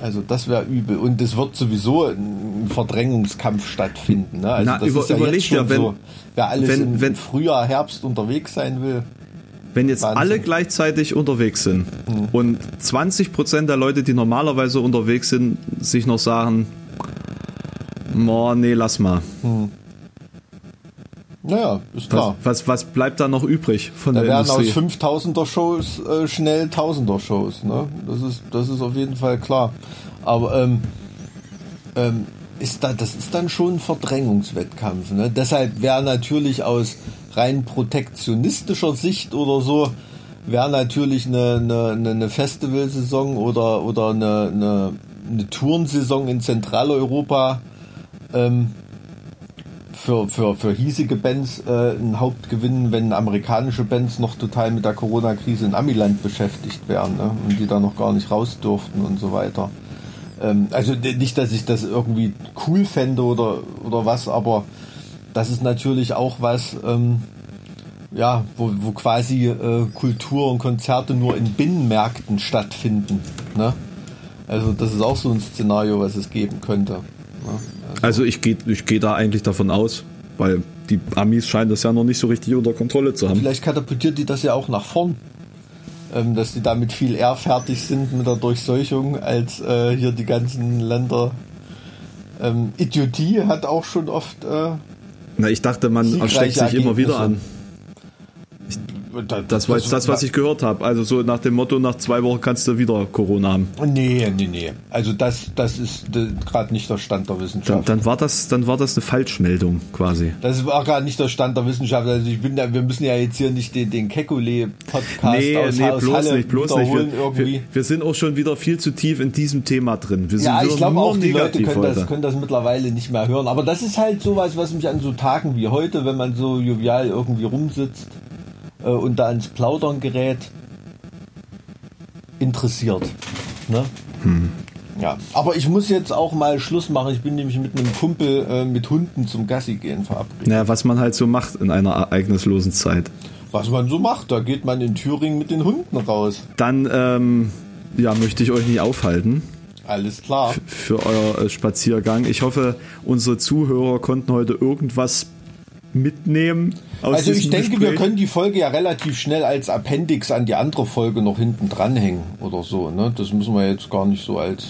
Also das wäre übel. Und es wird sowieso ein Verdrängungskampf stattfinden. Ne? Also Na, das über, ist ja überleg dir, wenn, so, wer alles wenn, im wenn, Frühjahr, Herbst unterwegs sein will. Wenn jetzt Wahnsinn. alle gleichzeitig unterwegs sind mhm. und 20% der Leute, die normalerweise unterwegs sind, sich noch sagen, oh, nee, lass mal. Mhm. Naja, ist klar. Was, was, was, bleibt da noch übrig von da der Industrie? Werden aus 5000er Shows äh, schnell 1000er Shows. Ne? Das, ist, das ist auf jeden Fall klar. Aber ähm, ähm, ist da, das ist dann schon ein Verdrängungswettkampf. Ne? Deshalb wäre natürlich aus rein protektionistischer Sicht oder so wäre natürlich eine, eine, eine Festivalsaison oder, oder eine, eine, eine Tourensaison in Zentraleuropa ähm, für, für, für hiesige Bands äh, ein Hauptgewinn, wenn amerikanische Bands noch total mit der Corona-Krise in Amiland beschäftigt wären ne? und die da noch gar nicht raus durften und so weiter. Ähm, also nicht, dass ich das irgendwie cool fände oder, oder was, aber das ist natürlich auch was, ähm, ja, wo, wo quasi äh, Kultur und Konzerte nur in Binnenmärkten stattfinden. Ne? Also das ist auch so ein Szenario, was es geben könnte. Ne? Also, also, ich gehe ich geh da eigentlich davon aus, weil die Amis scheinen das ja noch nicht so richtig unter Kontrolle zu haben. Vielleicht katapultiert die das ja auch nach vorn. Ähm, dass die damit viel eher fertig sind mit der Durchseuchung als äh, hier die ganzen Länder. Ähm, Idiotie hat auch schon oft. Äh, Na, ich dachte, man erschreckt sich immer wieder an. Das, das war jetzt das, was ich gehört habe. Also so nach dem Motto, nach zwei Wochen kannst du wieder Corona haben. Nee, nee, nee. Also das, das ist gerade nicht der Stand der Wissenschaft. Dann, dann, war das, dann war das eine Falschmeldung quasi. Das war gerade nicht der Stand der Wissenschaft. Also ich bin da, wir müssen ja jetzt hier nicht den, den Kekulé-Podcast nee, aus, nee, aus bloß Halle nicht, bloß nicht. Wir, wir, wir, sind auch schon wieder viel zu tief in diesem Thema drin. Wir ja, ich glaube auch, die Leute können das, können das mittlerweile nicht mehr hören. Aber das ist halt sowas, was mich an so Tagen wie heute, wenn man so jovial irgendwie rumsitzt, äh, und da ins Plaudern gerät, interessiert. Ne? Hm. Ja, aber ich muss jetzt auch mal Schluss machen. Ich bin nämlich mit einem Kumpel äh, mit Hunden zum Gassi gehen verabredet. Naja, was man halt so macht in einer ereignislosen Zeit. Was man so macht, da geht man in Thüringen mit den Hunden raus. Dann ähm, ja, möchte ich euch nicht aufhalten. Alles klar. Für euer äh, Spaziergang. Ich hoffe, unsere Zuhörer konnten heute irgendwas mitnehmen. also ich denke, Gespräch. wir können die Folge ja relativ schnell als Appendix an die andere Folge noch hinten dranhängen oder so. Ne? Das müssen wir jetzt gar nicht so als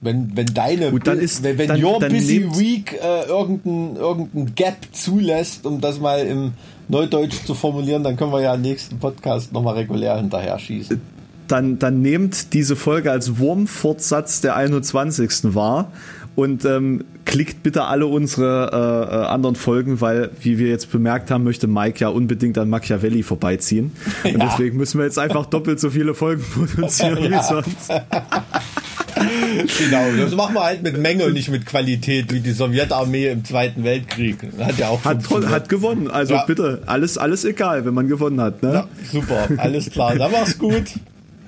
wenn, wenn deine Gut, dann ist, wenn, wenn dann, your dann busy week äh, irgendein, irgendein Gap zulässt, um das mal im Neudeutsch zu formulieren, dann können wir ja im nächsten Podcast nochmal regulär hinterher schießen. Dann, dann nehmt diese Folge als Wurmfortsatz der 21. wahr und ähm, klickt bitte alle unsere äh, äh, anderen Folgen, weil, wie wir jetzt bemerkt haben, möchte Mike ja unbedingt an Machiavelli vorbeiziehen. <laughs> Ja. Und deswegen müssen wir jetzt einfach doppelt so viele Folgen <laughs> produzieren ja. wie sonst. <laughs> genau, das machen wir halt mit Menge und nicht mit Qualität, wie die Sowjetarmee im Zweiten Weltkrieg. Hat ja auch hat, hat gewonnen. Also ja. bitte, alles, alles egal, wenn man gewonnen hat. Ne? Ja, super, alles klar. Dann mach's gut.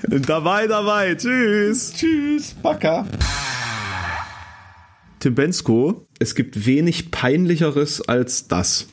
Dabei, dabei. Tschüss. Tschüss. Baka. Tim Bensko, es gibt wenig peinlicheres als das.